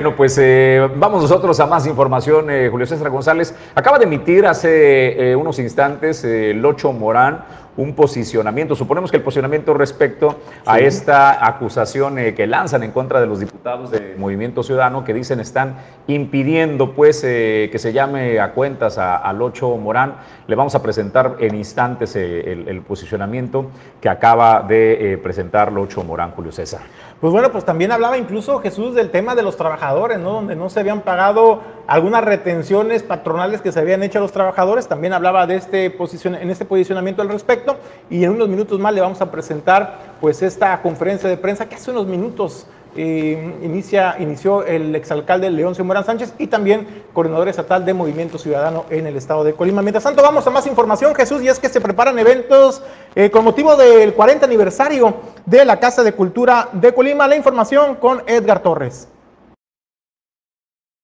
Bueno, pues eh, vamos nosotros a más información. Eh, Julio César González acaba de emitir hace eh, unos instantes el Ocho Morán un posicionamiento. Suponemos que el posicionamiento respecto a esta acusación eh, que lanzan en contra de los diputados de Movimiento Ciudadano que dicen están impidiendo pues eh, que se llame a cuentas al Ocho Morán. Le vamos a presentar en instantes eh, el, posicionamiento que acaba de presentar el Ocho Morán, Julio César. Pues bueno, pues también hablaba incluso Jesús del tema de los trabajadores, ¿no? Donde no se habían pagado algunas retenciones patronales que se habían hecho a los trabajadores. También hablaba de este posición, en este posicionamiento al respecto. Y en unos minutos más le vamos a presentar pues esta conferencia de prensa que hace unos minutos eh, inicia, inició el exalcalde León Morán Sánchez y también coordinador estatal de Movimiento Ciudadano en el estado de Colima. Mientras tanto, vamos a más información, Jesús, y es que se preparan eventos eh, con motivo del 40 aniversario de la Casa de Cultura de Colima. La información con Edgar Torres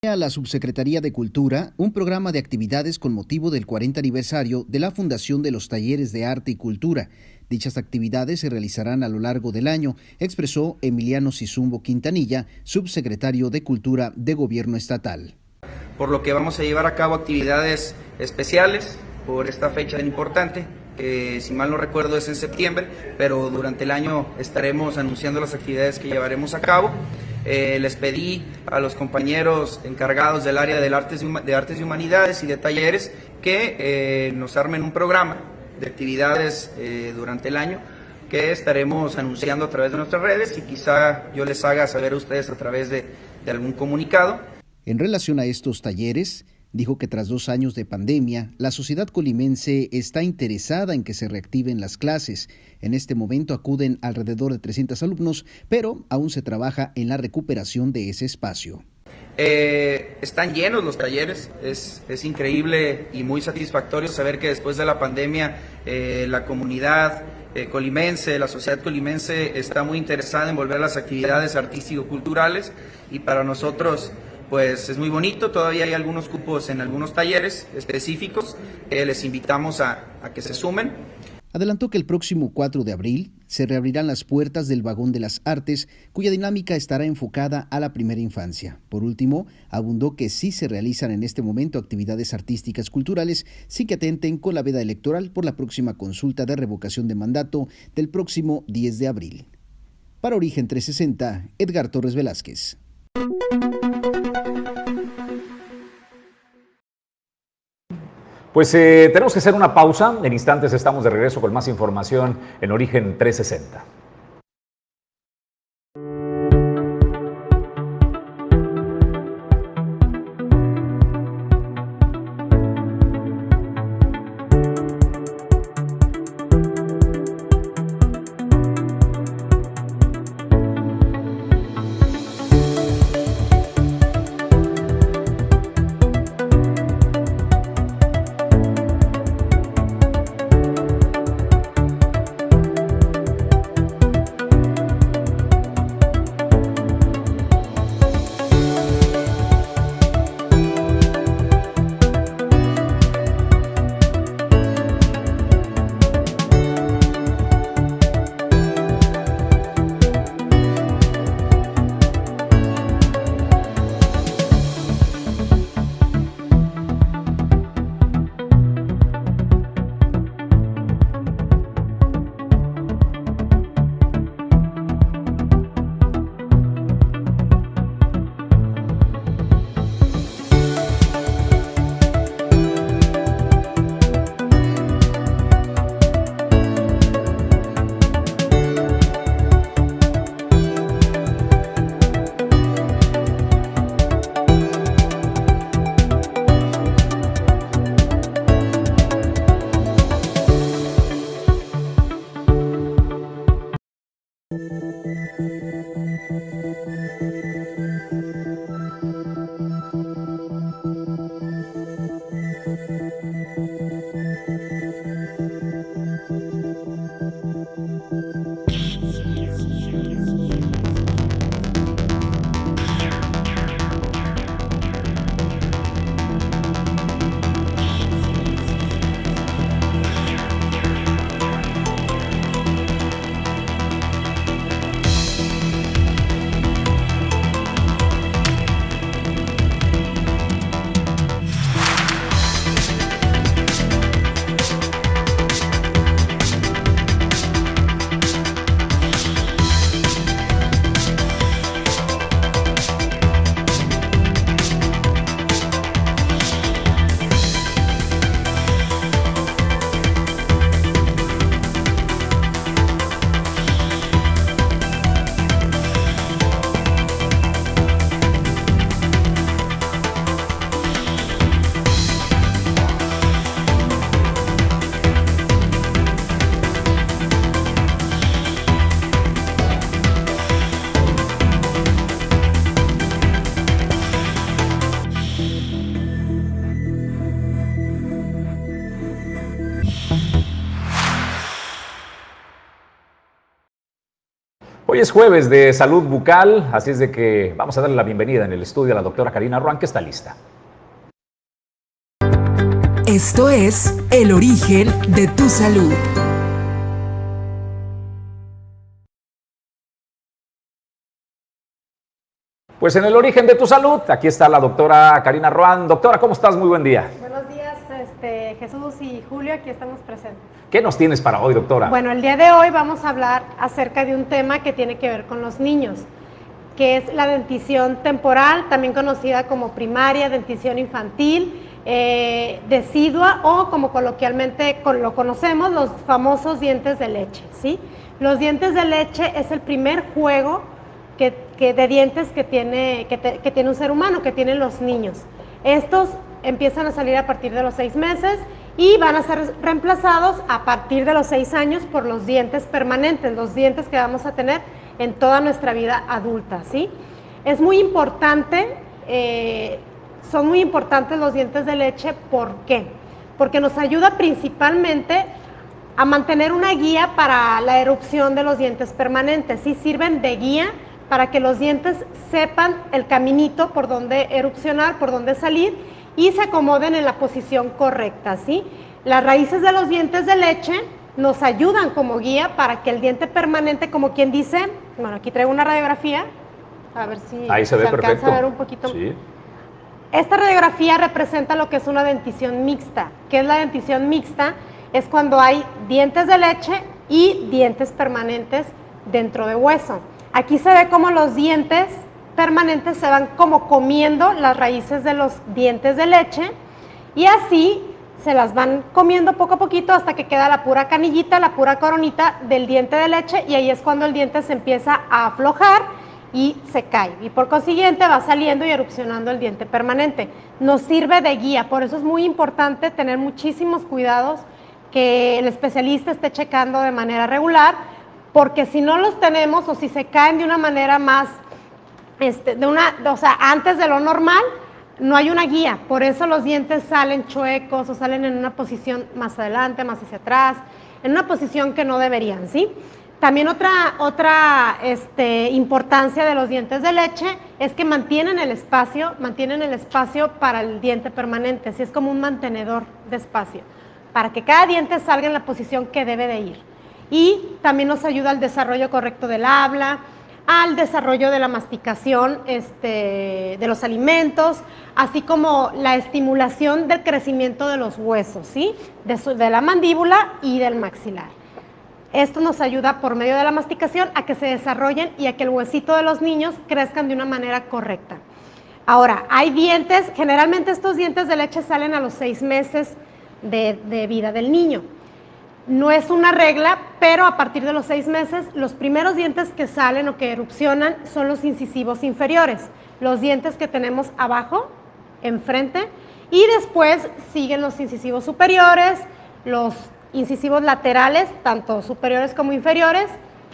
a la Subsecretaría de Cultura un programa de actividades con motivo del 40 aniversario de la Fundación de los Talleres de Arte y Cultura. Dichas actividades se realizarán a lo largo del año, expresó Emiliano Sizumbo Quintanilla, subsecretario de Cultura de Gobierno Estatal. Por lo que vamos a llevar a cabo actividades especiales por esta fecha tan importante, que si mal no recuerdo es en septiembre, pero durante el año estaremos anunciando las actividades que llevaremos a cabo. Eh, les pedí a los compañeros encargados del área de artes, de artes y humanidades y de talleres que eh, nos armen un programa de actividades eh, durante el año que estaremos anunciando a través de nuestras redes y quizá yo les haga saber a ustedes a través de, de algún comunicado. En relación a estos talleres, dijo que tras dos años de pandemia, la sociedad colimense está interesada en que se reactiven las clases. En este momento acuden alrededor de 300 alumnos, pero aún se trabaja en la recuperación de ese espacio. Eh, están llenos los talleres, es, increíble y muy satisfactorio saber que después de la pandemia eh, la comunidad eh, colimense, la sociedad colimense está muy interesada en volver a las actividades artístico-culturales y para nosotros pues es muy bonito, todavía hay algunos cupos en algunos talleres específicos, les invitamos a, que se sumen. Adelantó que el próximo 4 de abril se reabrirán las puertas del Vagón de las Artes, cuya dinámica estará enfocada a la primera infancia. Por último, abundó que sí se realizan en este momento actividades artísticas culturales, sí que atenten con la veda electoral por la próxima consulta de revocación de mandato del próximo 10 de abril. Para Origen 360, Edgar Torres Velázquez. Pues eh, tenemos que hacer una pausa. En instantes estamos de regreso con más información en Origen 360. Hoy es jueves de salud bucal, así es de que vamos a darle la bienvenida en el estudio a la doctora Karina Ruan, que está lista. Esto es El origen de tu salud. Pues en el origen de tu salud, aquí está la doctora Karina Ruan. Doctora, ¿cómo estás? Muy buen día. Buenos días, este, Jesús y Julio, aquí estamos presentes. ¿Qué nos tienes para hoy, doctora? Bueno, el día de hoy vamos a hablar acerca de un tema que tiene que ver con los niños, que es la dentición temporal, también conocida como primaria, dentición infantil, eh, decidua o como coloquialmente lo conocemos, los famosos dientes de leche, ¿sí? Los dientes de leche es el primer juego que, de dientes que tiene, que, tiene un ser humano, que tienen los niños. Estos empiezan a salir a partir de los seis meses y van a ser reemplazados a partir de los seis años por los dientes permanentes, los dientes que vamos a tener en toda nuestra vida adulta, ¿sí? Es muy importante, eh, son muy importantes los dientes de leche, ¿por qué? Porque nos ayuda principalmente a mantener una guía para la erupción de los dientes permanentes, ¿sí? Sirven de guía para que los dientes sepan el caminito por donde erupcionar, por donde salir y se acomoden en la posición correcta, ¿sí? Las raíces de los dientes de leche nos ayudan como guía para que el diente permanente, como quien dice, bueno, aquí traigo una radiografía, a ver si Ahí se, ve alcanza a ver un poquito. Esta radiografía representa lo que es una dentición mixta. ¿Qué es la dentición mixta? Es cuando hay dientes de leche y dientes permanentes dentro de hueso. Aquí se ve como los dientes permanentes se van como comiendo las raíces de los dientes de leche y así se las van comiendo poco a poquito hasta que queda la pura canillita, la pura coronita del diente de leche y ahí es cuando el diente se empieza a aflojar y se cae. Y por consiguiente va saliendo y erupcionando el diente permanente. Nos sirve de guía, por eso es muy importante tener muchísimos cuidados que el especialista esté checando de manera regular porque si no los tenemos o si se caen de una manera más, este, de una, o sea, antes de lo normal, no hay una guía. Por eso los dientes salen chuecos o salen en una posición más adelante, más hacia atrás, en una posición que no deberían, ¿sí? También otra, otra este, importancia de los dientes de leche es que mantienen el espacio, mantienen el espacio para el diente permanente, así es como un mantenedor de espacio, para que cada diente salga en la posición que debe de ir y también nos ayuda al desarrollo correcto del habla, al desarrollo de la masticación este, de los alimentos, así como la estimulación del crecimiento de los huesos, ¿sí? de, de la mandíbula y del maxilar. Esto nos ayuda por medio de la masticación a que se desarrollen y a que el huesito de los niños crezcan de una manera correcta. Ahora, hay dientes, generalmente estos dientes de leche salen a los seis meses de, de vida del niño. No es una regla, pero a partir de los seis meses, los primeros dientes que salen o que erupcionan son los incisivos inferiores, los dientes que tenemos abajo, enfrente, y después siguen los incisivos superiores, los incisivos laterales, tanto superiores como inferiores,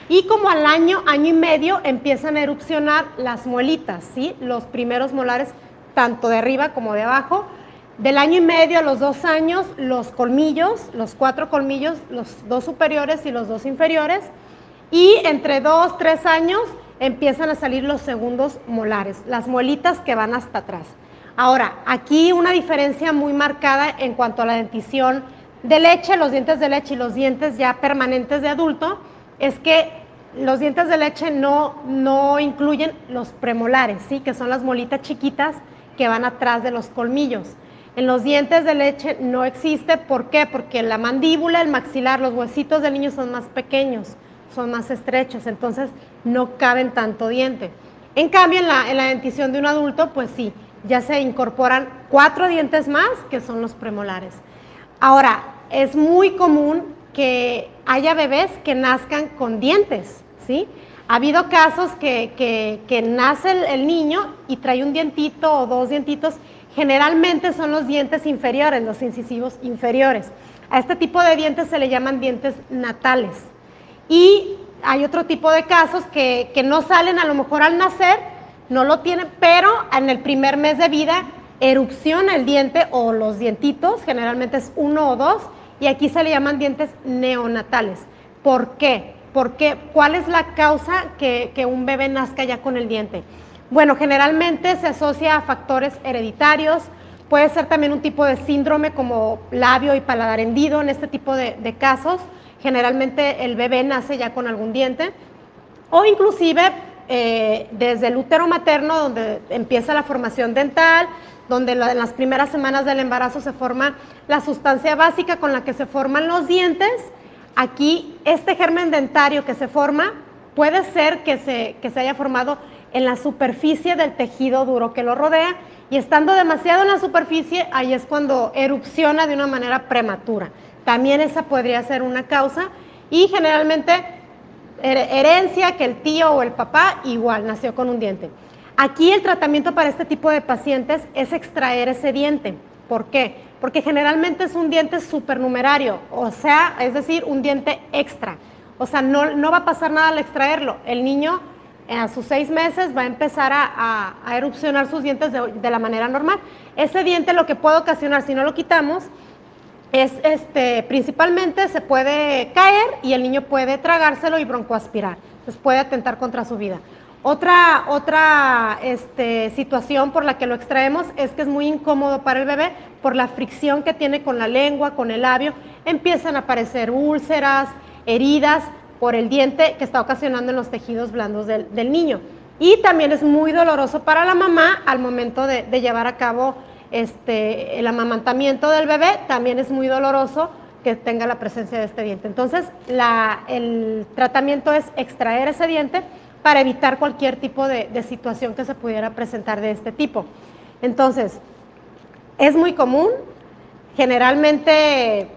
y como al año, año y medio, empiezan a erupcionar las muelitas, ¿sí? los primeros molares, tanto de arriba como de abajo, del año y medio a los dos años, los colmillos, los cuatro colmillos, los dos superiores y los dos inferiores. Y entre dos, tres años empiezan a salir los segundos molares, las muelitas que van hasta atrás. Ahora, aquí una diferencia muy marcada en cuanto a la dentición de leche, los dientes de leche y los dientes ya permanentes de adulto, es que los dientes de leche no, no incluyen los premolares, ¿sí? que son las molitas chiquitas que van atrás de los colmillos. En los dientes de leche no existe. ¿Por qué? Porque la mandíbula, el maxilar, los huesitos del niño son más pequeños, son más estrechos, entonces no caben tanto diente. En cambio, en la, dentición de un adulto, pues sí, ya se incorporan cuatro dientes más, que son los premolares. Ahora, es muy común que haya bebés que nazcan con dientes, ¿sí? Ha habido casos que, nace el niño y trae un dientito o dos dientitos Generalmente son los dientes inferiores, los incisivos inferiores. A este tipo de dientes se le llaman dientes natales. Y hay otro tipo de casos que, no salen a lo mejor al nacer, no lo tienen, pero en el primer mes de vida erupciona el diente o los dientitos, generalmente es uno o dos, y aquí se le llaman dientes neonatales. ¿Por qué? ¿por qué? ¿Cuál es la causa que, que un bebé nazca ya con el diente? Bueno, generalmente se asocia a factores hereditarios, puede ser también un tipo de síndrome como labio y paladar hendido en este tipo de, casos. Generalmente el bebé nace ya con algún diente o inclusive eh, desde el útero materno donde empieza la formación dental, donde en las primeras semanas del embarazo se forma la sustancia básica con la que se forman los dientes. Aquí este germen dentario que se forma puede ser que se, que se haya formado en la superficie del tejido duro que lo rodea y estando demasiado en la superficie, ahí es cuando erupciona de una manera prematura. También esa podría ser una causa y generalmente herencia que el tío o el papá igual nació con un diente. Aquí el tratamiento para este tipo de pacientes es extraer ese diente. ¿Por qué? Porque generalmente es un diente supernumerario, o sea, es decir, un diente extra. O sea, no, no va a pasar nada al extraerlo. El niño a sus seis meses va a empezar a, erupcionar sus dientes de, de, la manera normal. Ese diente lo que puede ocasionar si no lo quitamos es este, principalmente se puede caer y el niño puede tragárselo y broncoaspirar. Entonces puede atentar contra su vida. Otra, otra este, situación por la que lo extraemos es que es muy incómodo para el bebé por la fricción que tiene con la lengua, con el labio. Empiezan a aparecer úlceras, heridas por el diente que está ocasionando en los tejidos blandos del, niño. Y también es muy doloroso para la mamá al momento de, de llevar a cabo este, el amamantamiento del bebé también es muy doloroso que tenga la presencia de este diente. Entonces, el tratamiento es extraer ese diente para evitar cualquier tipo de, situación que se pudiera presentar de este tipo. Entonces, es muy común, generalmente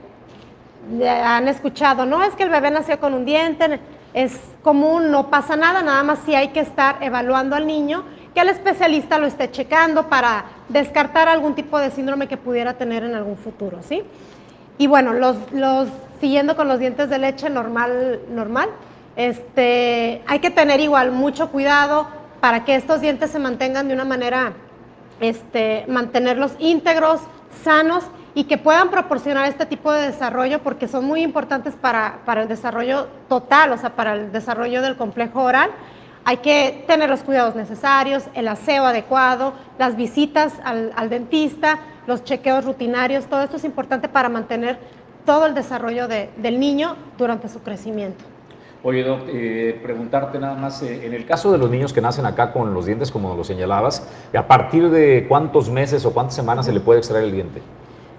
han escuchado, no es que el bebé nació con un diente, es común, no pasa nada, nada más si hay que estar evaluando al niño que el especialista lo esté checando para descartar algún tipo de síndrome que pudiera tener en algún futuro, ¿sí? Y bueno, los, los siguiendo con los dientes de leche normal, normal, este, hay que tener igual mucho cuidado para que estos dientes se mantengan de una manera, este, mantenerlos íntegros, sanos y que puedan proporcionar este tipo de desarrollo porque son muy importantes para, para el desarrollo total, o sea, para el desarrollo del complejo oral hay que tener los cuidados necesarios, el aseo adecuado, las visitas al, dentista, los chequeos rutinarios, todo esto es importante para mantener todo el desarrollo del niño durante su crecimiento. Oye, Doc, eh, preguntarte nada más, eh, en el caso de los niños que nacen acá con los dientes, como lo señalabas, ¿a partir de cuántos meses o cuántas semanas se le puede extraer el diente?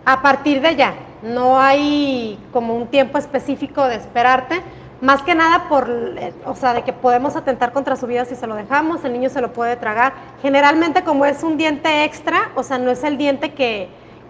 A partir de ya, no hay como un tiempo específico de esperarte, más que nada por, eh, o sea, de que podemos atentar contra su vida si se lo dejamos, el niño se lo puede tragar. Generalmente como es un diente extra, o sea, no es el diente que,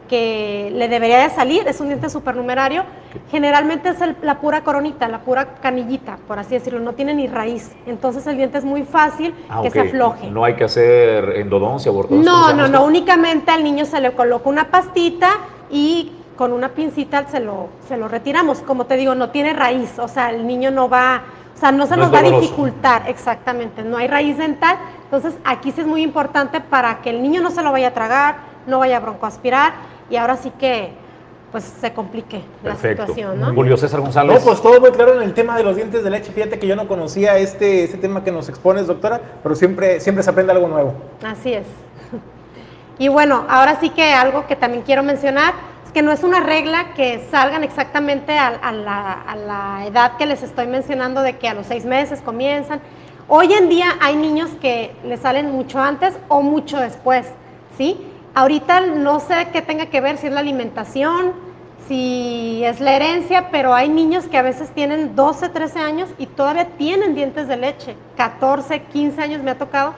que le debería de salir, es un diente supernumerario, generalmente es la pura coronita, la pura canillita, por así decirlo, no tiene ni raíz. Entonces el diente es muy fácil ah, que se afloje. No hay que hacer endodoncia o No, no, no, únicamente al niño se le coloca una pastita y con una pincita se lo, se lo retiramos. Como te digo, no tiene raíz, o sea, el niño no va, o sea, no se nos va a dificultar, exactamente, no hay raíz dental. Entonces, aquí sí es muy importante para que el niño no se lo vaya a tragar, no vaya a broncoaspirar y ahora sí que pues se complique la situación, ¿no? Julio César González. No, pues todo muy claro en el tema de los dientes de leche. Fíjate que yo no conocía este, este tema que nos expones, doctora, pero siempre, siempre se aprende algo nuevo. Así es. Y bueno, ahora sí que algo que también quiero mencionar que no es una regla que salgan exactamente a, la, edad que les estoy mencionando de que a los seis meses comienzan. Hoy en día hay niños que les salen mucho antes o mucho después, ¿sí? Ahorita no sé qué tenga que ver si es la alimentación, si es la herencia, pero hay niños que a veces tienen 12, 13 años y todavía tienen dientes de leche. 14, 15 años me ha tocado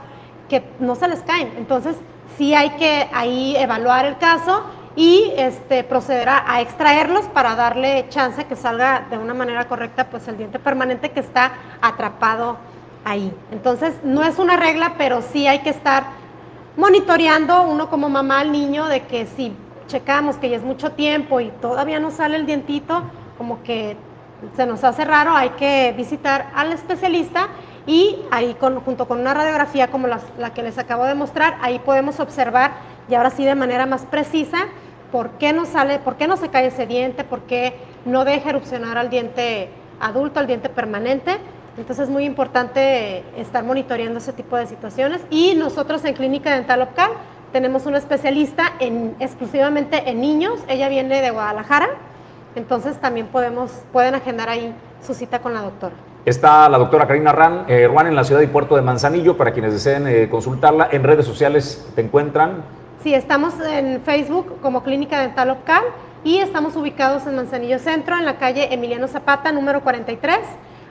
que no se les caen. Entonces, sí hay que ahí evaluar el caso y este, procederá a extraerlos para darle chance que salga de una manera correcta pues el diente permanente que está atrapado ahí. Entonces no es una regla, pero sí hay que estar monitoreando uno como mamá al niño de que si checamos que ya es mucho tiempo y todavía no sale el dientito, como que se nos hace raro, hay que visitar al especialista y ahí junto con una radiografía como la que les acabo de mostrar, ahí podemos observar y ahora sí de manera más precisa por qué no sale, por qué no se cae ese diente, por qué no deja erupcionar al diente adulto al diente permanente. Entonces es muy importante estar monitoreando ese tipo de situaciones. Y nosotros en Clínica Dental Opcal tenemos una especialista en, exclusivamente en niños. Ella viene de Guadalajara. Entonces también podemos, pueden agendar ahí su cita con la doctora. Está la doctora Karina Ran, eh, en la ciudad y puerto de Manzanillo para quienes deseen eh, consultarla. En redes sociales te encuentran. Sí, estamos en Facebook como Clínica Dental Opcal y estamos ubicados en Manzanillo Centro, en la calle Emiliano Zapata, número 43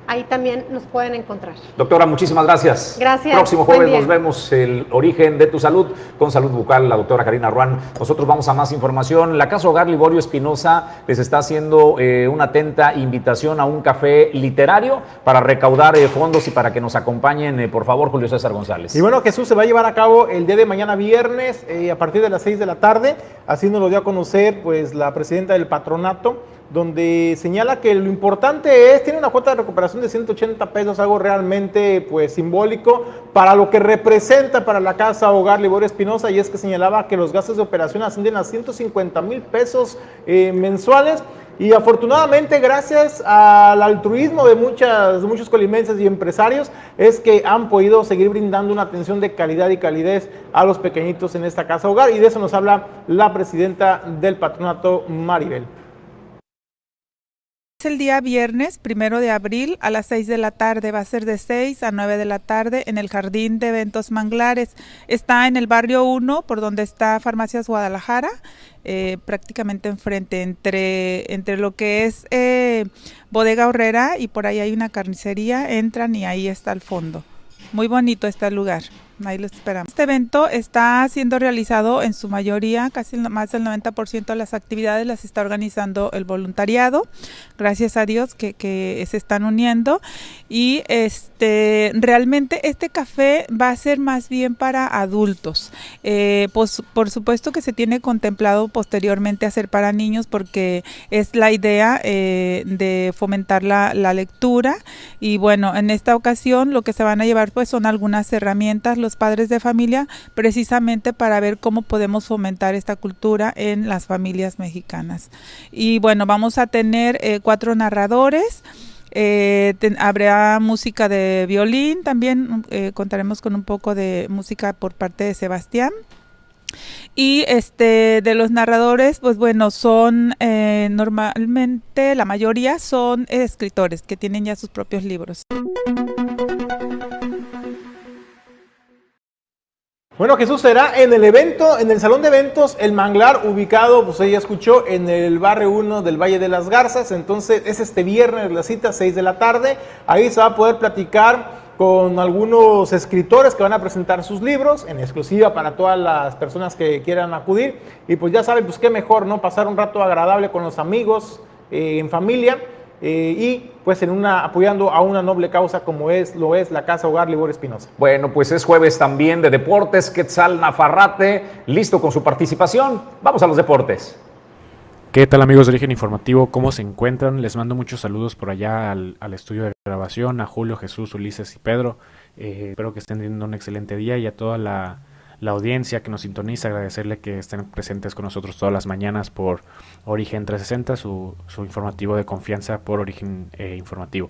ahí también nos pueden encontrar. Doctora, muchísimas gracias. Gracias. Próximo jueves nos vemos el origen de tu salud con Salud Bucal, la doctora Karina Ruan. Nosotros vamos a más información. La Casa Hogar Liborio Espinosa les está haciendo eh, una atenta invitación a un café literario para recaudar eh, fondos y para que nos acompañen, eh, por favor, Julio César González. Y bueno, Jesús se va a llevar a cabo el día de mañana viernes a partir de las 6 de la tarde. Así nos lo dio a conocer pues la presidenta del patronato donde señala que lo importante es, tiene una cuota de recuperación de 180 pesos, algo realmente pues simbólico para lo que representa para la casa hogar Liborio Espinosa, y es que señalaba que los gastos de operación ascienden a 150 mil pesos eh, mensuales. Y afortunadamente, gracias al altruismo de, muchas, de muchos colimenses y empresarios, es que han podido seguir brindando una atención de calidad y calidez a los pequeñitos en esta casa hogar. Y de eso nos habla la presidenta del patronato, Maribel el día viernes, primero de abril, a las 6 de la tarde. Va a ser de 6 a 9 de la tarde en el Jardín de Eventos Manglares. Está en el barrio 1, por donde está Farmacias Guadalajara, eh, prácticamente enfrente, entre, entre lo que es eh, Bodega Horrera y por ahí hay una carnicería. Entran y ahí está el fondo. Muy bonito está el lugar. Ahí lo esperamos. Este evento está siendo realizado en su mayoría, casi más del 90% de las actividades las está organizando el voluntariado. Gracias a Dios que, que, se están uniendo. Y este realmente este café va a ser más bien para adultos. Eh, pues, por supuesto que se tiene contemplado posteriormente hacer para niños porque es la idea eh, de fomentar la, la lectura. Y bueno, en esta ocasión lo que se van a llevar pues son algunas herramientas los padres de familia precisamente para ver cómo podemos fomentar esta cultura en las familias mexicanas. Y bueno, vamos a tener eh, cuatro narradores. Eh, habrá música de violín, también eh, contaremos con un poco de música por parte de Sebastián. Y este de los narradores, pues bueno, son normalmente la mayoría son escritores que tienen ya sus propios libros. Bueno, Jesús será en el evento, en el salón de eventos, el manglar, ubicado, pues ella escuchó, en el barrio 1 del Valle de las Garzas. Entonces, es este viernes la cita, 6 de la tarde. Ahí se va a poder platicar con algunos escritores que van a presentar sus libros en exclusiva para todas las personas que quieran acudir. Y pues ya saben, pues qué mejor, ¿no? Pasar un rato agradable con los amigos, eh, en familia. Eh, y pues en una apoyando a una noble causa como es lo es la Casa Hogar Libor Espinosa. Bueno, pues es jueves también de deportes, Quetzal Nafarrate, listo con su participación. Vamos a los deportes. ¿Qué tal amigos de Origen Informativo? ¿Cómo se encuentran? Les mando muchos saludos por allá al, estudio de grabación, a Julio, Jesús, Ulises y Pedro. Eh, espero que estén teniendo un excelente día y a toda la la audiencia que nos sintoniza, agradecerle que estén presentes con nosotros todas las mañanas por Origen 360, su, su informativo de confianza por Origen eh, Informativo.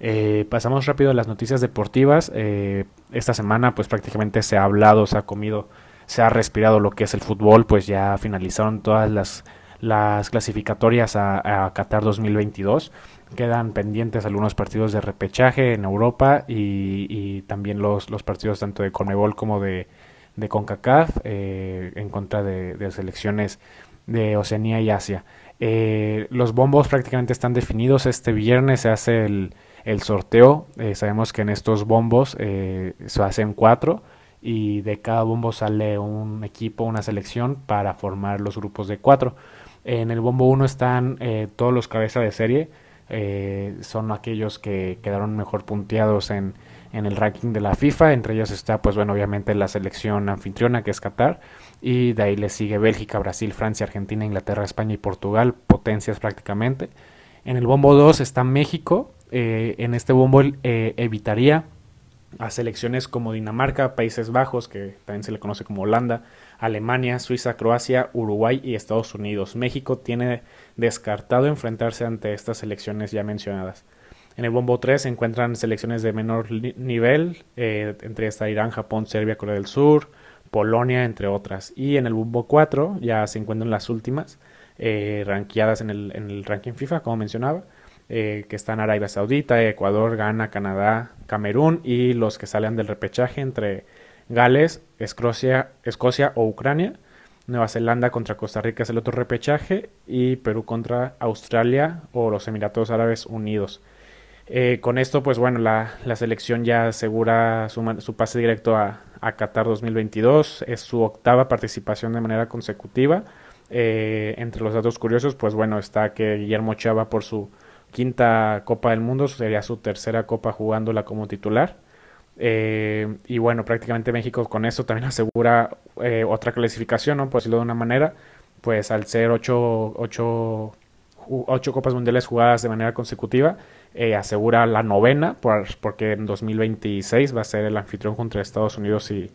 Eh, pasamos rápido a las noticias deportivas. Eh, esta semana pues prácticamente se ha hablado, se ha comido, se ha respirado lo que es el fútbol, pues ya finalizaron todas las, las clasificatorias a, a Qatar 2022 quedan pendientes algunos partidos de repechaje en Europa y, y también los, los, partidos tanto de Conmebol como de, de CONCACAF eh, en contra de, selecciones de Oceanía y Asia. Eh, los bombos prácticamente están definidos. Este viernes se hace el, sorteo. Eh, sabemos que en estos bombos se hacen cuatro y de cada bombo sale un equipo, una selección para formar los grupos de cuatro. En el bombo 1 están todos los cabezas de serie. son aquellos que quedaron mejor punteados en, en el ranking de la FIFA. Entre ellos está, pues bueno, obviamente la selección anfitriona que es Qatar. Y de ahí le sigue Bélgica, Brasil, Francia, Argentina, Inglaterra, España y Portugal, potencias prácticamente. En el bombo 2 está México. Eh, en este bombo eh, evitaría a selecciones como Dinamarca, Países Bajos, que también se le conoce como Holanda, Alemania, Suiza, Croacia, Uruguay y Estados Unidos. México tiene descartado enfrentarse ante estas selecciones ya mencionadas. En el bombo 3 se encuentran selecciones de menor nivel, eh, entre esta Irán, Japón, Serbia, Corea del Sur, Polonia, entre otras. Y en el bombo 4 ya se encuentran las últimas, eh, ranqueadas en el, ranking FIFA, como mencionaba, eh, que están Arabia Saudita, Ecuador, Ghana, Canadá, Camerún y los que salen del repechaje entre Gales, Escocia o Ucrania. Nueva Zelanda contra Costa Rica es el otro repechaje y Perú contra Australia o los Emiratos Árabes Unidos. Eh, con esto, pues bueno, la, selección ya asegura su, pase directo a, Qatar 2022. Es su octava participación de manera consecutiva. Eh, entre los datos curiosos, pues bueno, está que Guillermo Chava por su quinta Copa del Mundo, sería su tercera Copa jugándola como titular. Eh, y bueno, prácticamente México con eso también [LAUGHS] asegura otra clasificación, ¿no? Por decirlo de una manera, pues al ser ocho, ocho, ocho Copas Mundiales jugadas de manera consecutiva, eh, asegura la novena, por, porque en 2026 va a ser el anfitrión contra Estados Unidos y,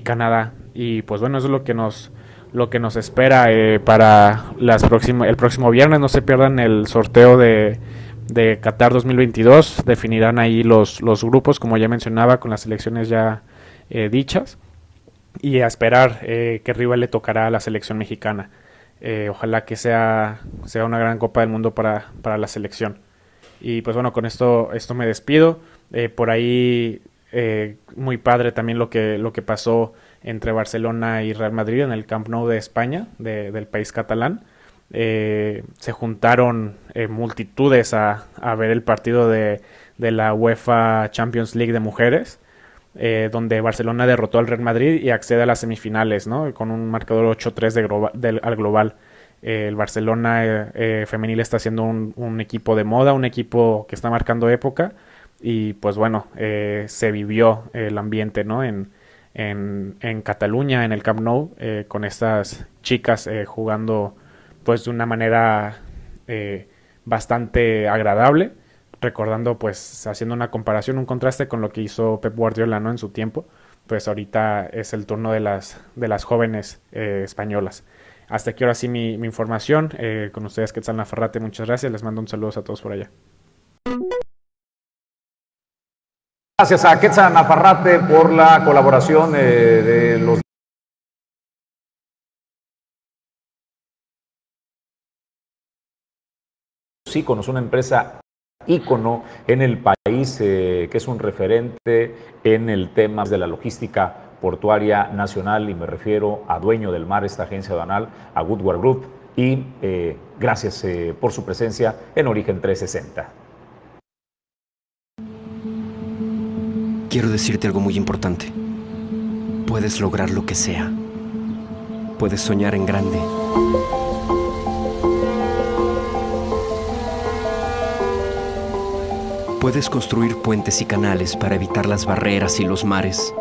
Canadá. Y pues bueno, eso es lo que nos, lo que nos espera eh, para las el próximo viernes. No se pierdan el sorteo de, de Qatar 2022. Definirán ahí los, los grupos, como ya mencionaba, con las elecciones ya eh, dichas. Y a esperar qué rival le tocará a la selección mexicana. ojalá que sea, sea una gran Copa del Mundo para, para la selección. Y pues bueno, con esto, esto me despido. Eh, por ahí eh, muy padre también lo que, lo que pasó entre Barcelona y Real Madrid en el Camp Nou de España, del país catalán. Eh, se juntaron multitudes a, ver el partido de, de, la UEFA Champions League de mujeres, donde Barcelona derrotó al Real Madrid y accede a las semifinales, ¿no? con un marcador 8-3 al global el Barcelona eh, eh, femenil está siendo un, equipo de moda, un equipo que está marcando época y pues bueno, eh, se vivió el ambiente ¿no? en, en, en Cataluña, en el Camp Nou, con estas chicas jugando pues de una manera bastante agradable, recordando pues haciendo una comparación, un contraste con lo que hizo Pep Guardiola ¿no? en su tiempo, pues ahorita es el turno de las, de las jóvenes españolas. Hasta aquí ahora sí mi, información. Eh, con ustedes, Quetzal Nafarrate, muchas gracias. Les mando un saludo a todos por allá. Gracias a Quetzal Nafarrate por la colaboración eh, de los íconos, una empresa ícono en el país eh, que es un referente en el tema de la logística portuaria nacional y me refiero a dueño del mar, esta agencia aduanal, a Woodward Group y eh, gracias eh, por su presencia en Origen 360. Quiero decirte algo muy importante. Puedes lograr lo que sea. Puedes soñar en grande. Puedes construir puentes y canales para evitar las barreras y los mares.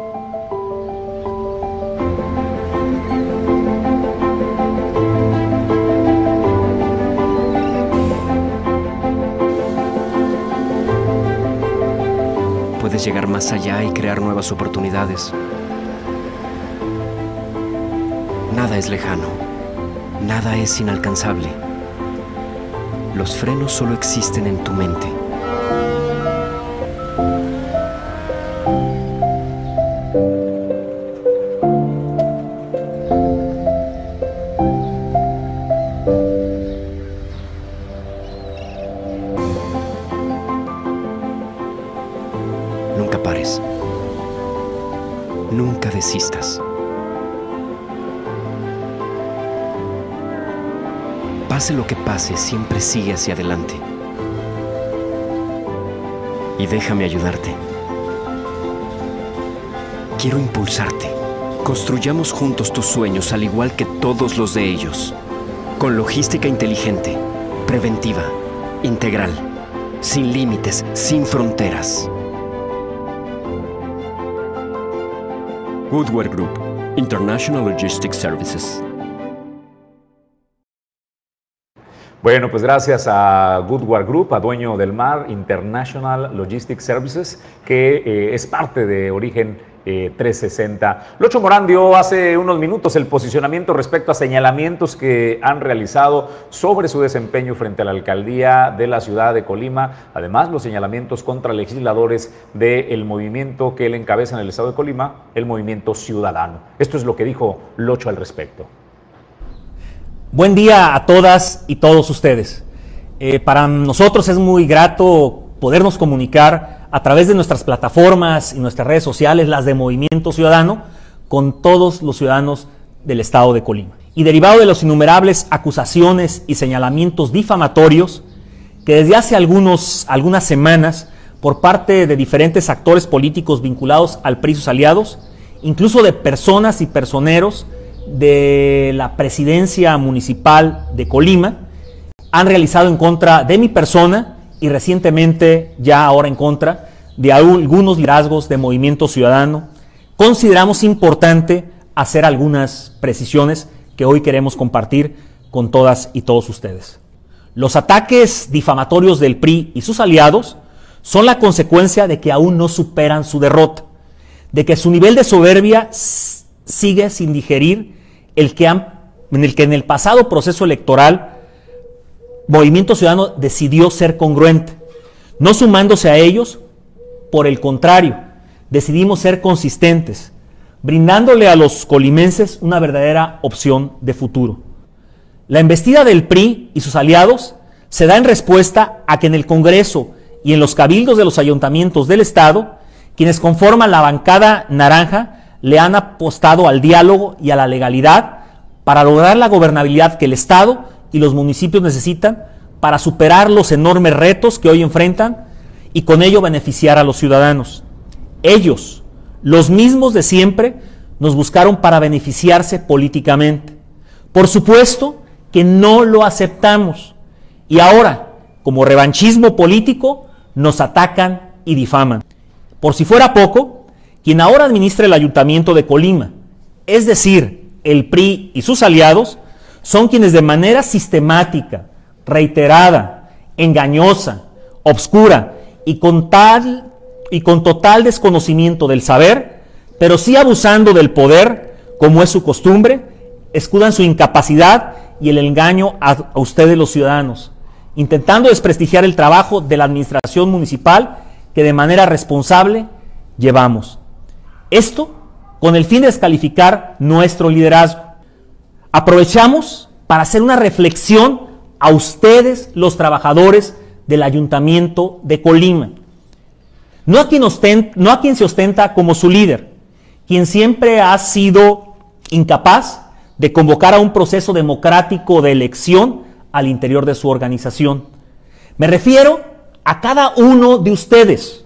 Allá y crear nuevas oportunidades. Nada es lejano, nada es inalcanzable. Los frenos solo existen en tu mente. Pase lo que pase, siempre sigue hacia adelante. Y déjame ayudarte. Quiero impulsarte. Construyamos juntos tus sueños al igual que todos los de ellos. Con logística inteligente, preventiva, integral, sin límites, sin fronteras. Woodward Group, International Logistics Services. Bueno, pues gracias a Goodward Group, a Dueño del Mar International Logistics Services, que eh, es parte de Origen 360. Locho Morán dio hace unos minutos el posicionamiento respecto a señalamientos que han realizado sobre su desempeño frente a la alcaldía de la ciudad de Colima. Además, los señalamientos contra legisladores del movimiento que él encabeza en el estado de Colima, el movimiento ciudadano. Esto es lo que dijo Locho al respecto. Buen día a todas y todos ustedes. Eh, para nosotros es muy grato podernos comunicar a través de nuestras plataformas y nuestras redes sociales, las de Movimiento Ciudadano, con todos los ciudadanos del estado de Colima. Y derivado de los innumerables acusaciones y señalamientos difamatorios que desde hace algunas semanas por parte de diferentes actores políticos vinculados al PRI y sus aliados, incluso de personas y personeros de la presidencia municipal de Colima, han realizado en contra de mi persona y recientemente ya ahora en contra de algunos liderazgos de Movimiento Ciudadano, consideramos importante hacer algunas precisiones que hoy queremos compartir con todas y todos ustedes. Los ataques difamatorios del PRI y sus aliados son la consecuencia de que aún no superan su derrota, de que su nivel de soberbia sigue sin digerir el que en el que en el pasado proceso electoral Movimiento Ciudadano decidió ser congruente, no sumándose a ellos, por el contrario, decidimos ser consistentes, brindándole a los colimenses una verdadera opción de futuro. La embestida del PRI y sus aliados se da en respuesta a que en el Congreso y en los cabildos de los ayuntamientos del Estado, quienes conforman la bancada naranja le han apostado al diálogo y a la legalidad para lograr la gobernabilidad que el Estado y los municipios necesitan para superar los enormes retos que hoy enfrentan y con ello beneficiar a los ciudadanos. Ellos, los mismos de siempre, nos buscaron para beneficiarse políticamente. Por supuesto que no lo aceptamos. Y ahora, como revanchismo político, nos atacan y difaman. Por si fuera poco, quien ahora administra el ayuntamiento de Colima, es decir, el PRI y sus aliados, son quienes de manera sistemática, reiterada, engañosa, obscura y con tal y con total desconocimiento del saber, pero sí abusando del poder, como es su costumbre, escudan su incapacidad y el engaño a, a ustedes los ciudadanos, intentando desprestigiar el trabajo de la administración municipal que de manera responsable llevamos. Esto con el fin de descalificar nuestro liderazgo. Aprovechamos para hacer una reflexión a ustedes, los trabajadores del ayuntamiento de Colima. No a, quien no a quien se ostenta como su líder, quien siempre ha sido incapaz de convocar a un proceso democrático de elección al interior de su organización. Me refiero a cada uno de ustedes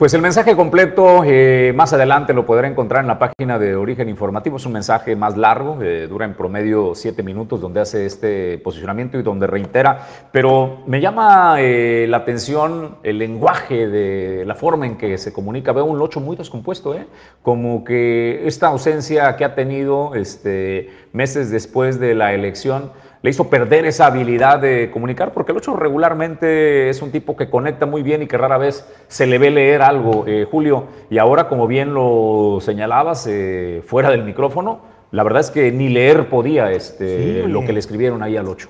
Pues el mensaje completo eh, más adelante lo podrá encontrar en la página de Origen Informativo. Es un mensaje más largo, eh, dura en promedio siete minutos, donde hace este posicionamiento y donde reitera. Pero me llama eh, la atención el lenguaje de la forma en que se comunica. Veo un locho muy descompuesto, ¿eh? como que esta ausencia que ha tenido este, meses después de la elección le hizo perder esa habilidad de comunicar, porque el 8 regularmente es un tipo que conecta muy bien y que rara vez se le ve leer algo, eh, Julio. Y ahora, como bien lo señalabas, eh, fuera del micrófono, la verdad es que ni leer podía este, lo que le escribieron ahí al 8.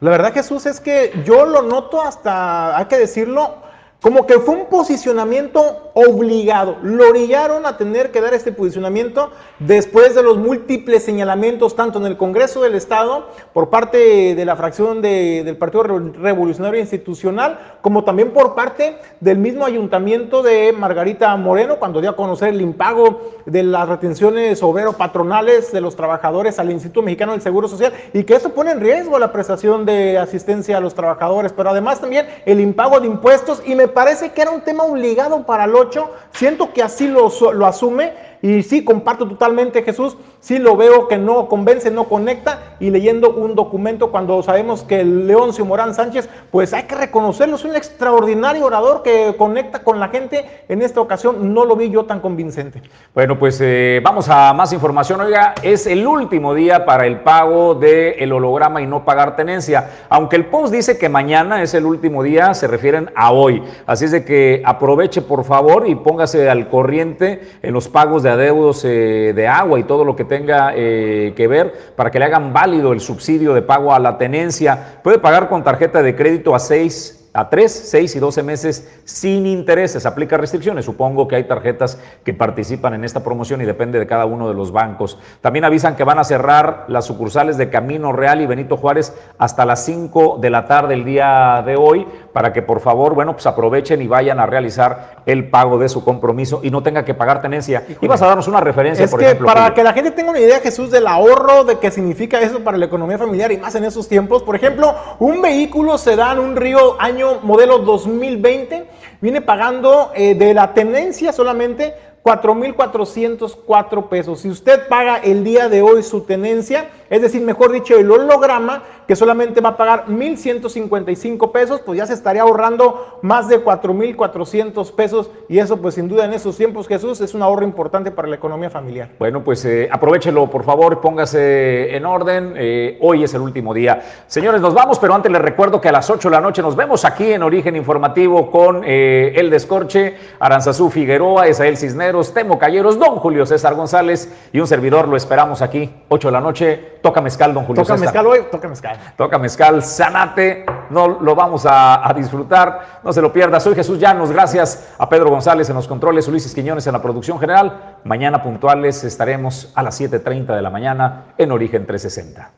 La verdad, Jesús, es que yo lo noto hasta, hay que decirlo, como que fue un posicionamiento obligado. Lo orillaron a tener que dar este posicionamiento después de los múltiples señalamientos, tanto en el Congreso del Estado, por parte de la fracción del Partido Revolucionario Institucional, como también por parte del mismo ayuntamiento de Margarita Moreno, cuando dio a conocer el impago de las retenciones obrero-patronales de los trabajadores al Instituto Mexicano del Seguro Social, y que esto pone en riesgo la prestación de asistencia a los trabajadores, pero además también el impago de impuestos, y me parece que era un tema obligado para el 8. Siento que así lo, lo asume y sí, comparto totalmente, Jesús, sí lo veo que no convence, no conecta y leyendo un documento cuando sabemos que Leoncio Morán Sánchez, pues hay que reconocerlo, es un extraordinario orador que conecta con la gente. En esta ocasión no lo vi yo tan convincente. Bueno, pues eh, vamos a más información. Oiga, es el último día para el pago del holograma y no pagar tenencia. Aunque el post dice que mañana es el último día, se refieren a hoy. Así es de que aproveche por favor y póngase al corriente en los pagos de adeudos eh, de agua y todo lo que tenga eh, que ver para que le hagan válido el subsidio de pago a la tenencia. Puede pagar con tarjeta de crédito a seis a 3, 6 y 12 meses sin intereses. Aplica restricciones. Supongo que hay tarjetas que participan en esta promoción y depende de cada uno de los bancos. También avisan que van a cerrar las sucursales de Camino Real y Benito Juárez hasta las 5 de la tarde el día de hoy para que por favor, bueno, pues aprovechen y vayan a realizar el pago de su compromiso y no tenga que pagar tenencia. Y vas a darnos una referencia, es por que ejemplo. Para que la gente tenga una idea, Jesús, del ahorro, de qué significa eso para la economía familiar y más en esos tiempos. Por ejemplo, un vehículo se da en un río año modelo 2020 viene pagando eh, de la tenencia solamente 4.404 pesos. Si usted paga el día de hoy su tenencia, es decir, mejor dicho, el holograma, que solamente va a pagar 1.155 pesos, pues ya se estaría ahorrando más de 4.400 pesos y eso pues sin duda en esos tiempos, Jesús, es un ahorro importante para la economía familiar. Bueno, pues eh, aprovechelo, por favor, póngase en orden. eh, hoy es el último día. Señores, nos vamos, pero antes les recuerdo que a las 8 de la noche nos vemos aquí en Origen Informativo con eh, El Descorche, Aranzazú Figueroa, Esael Cisneros, Temo Calleros, Don Julio César González y un servidor. Lo esperamos aquí, 8 de la noche. Toca mezcal, Don Julio Toca César. mezcal hoy, toca mezcal. Toca mezcal, sanate, no lo vamos a, disfrutar, no se lo pierda. Soy Jesús Llanos, gracias a Pedro González en los controles, Ulises Quiñones en la producción general. Mañana puntuales estaremos a las 7.30 de la mañana en Origen 360.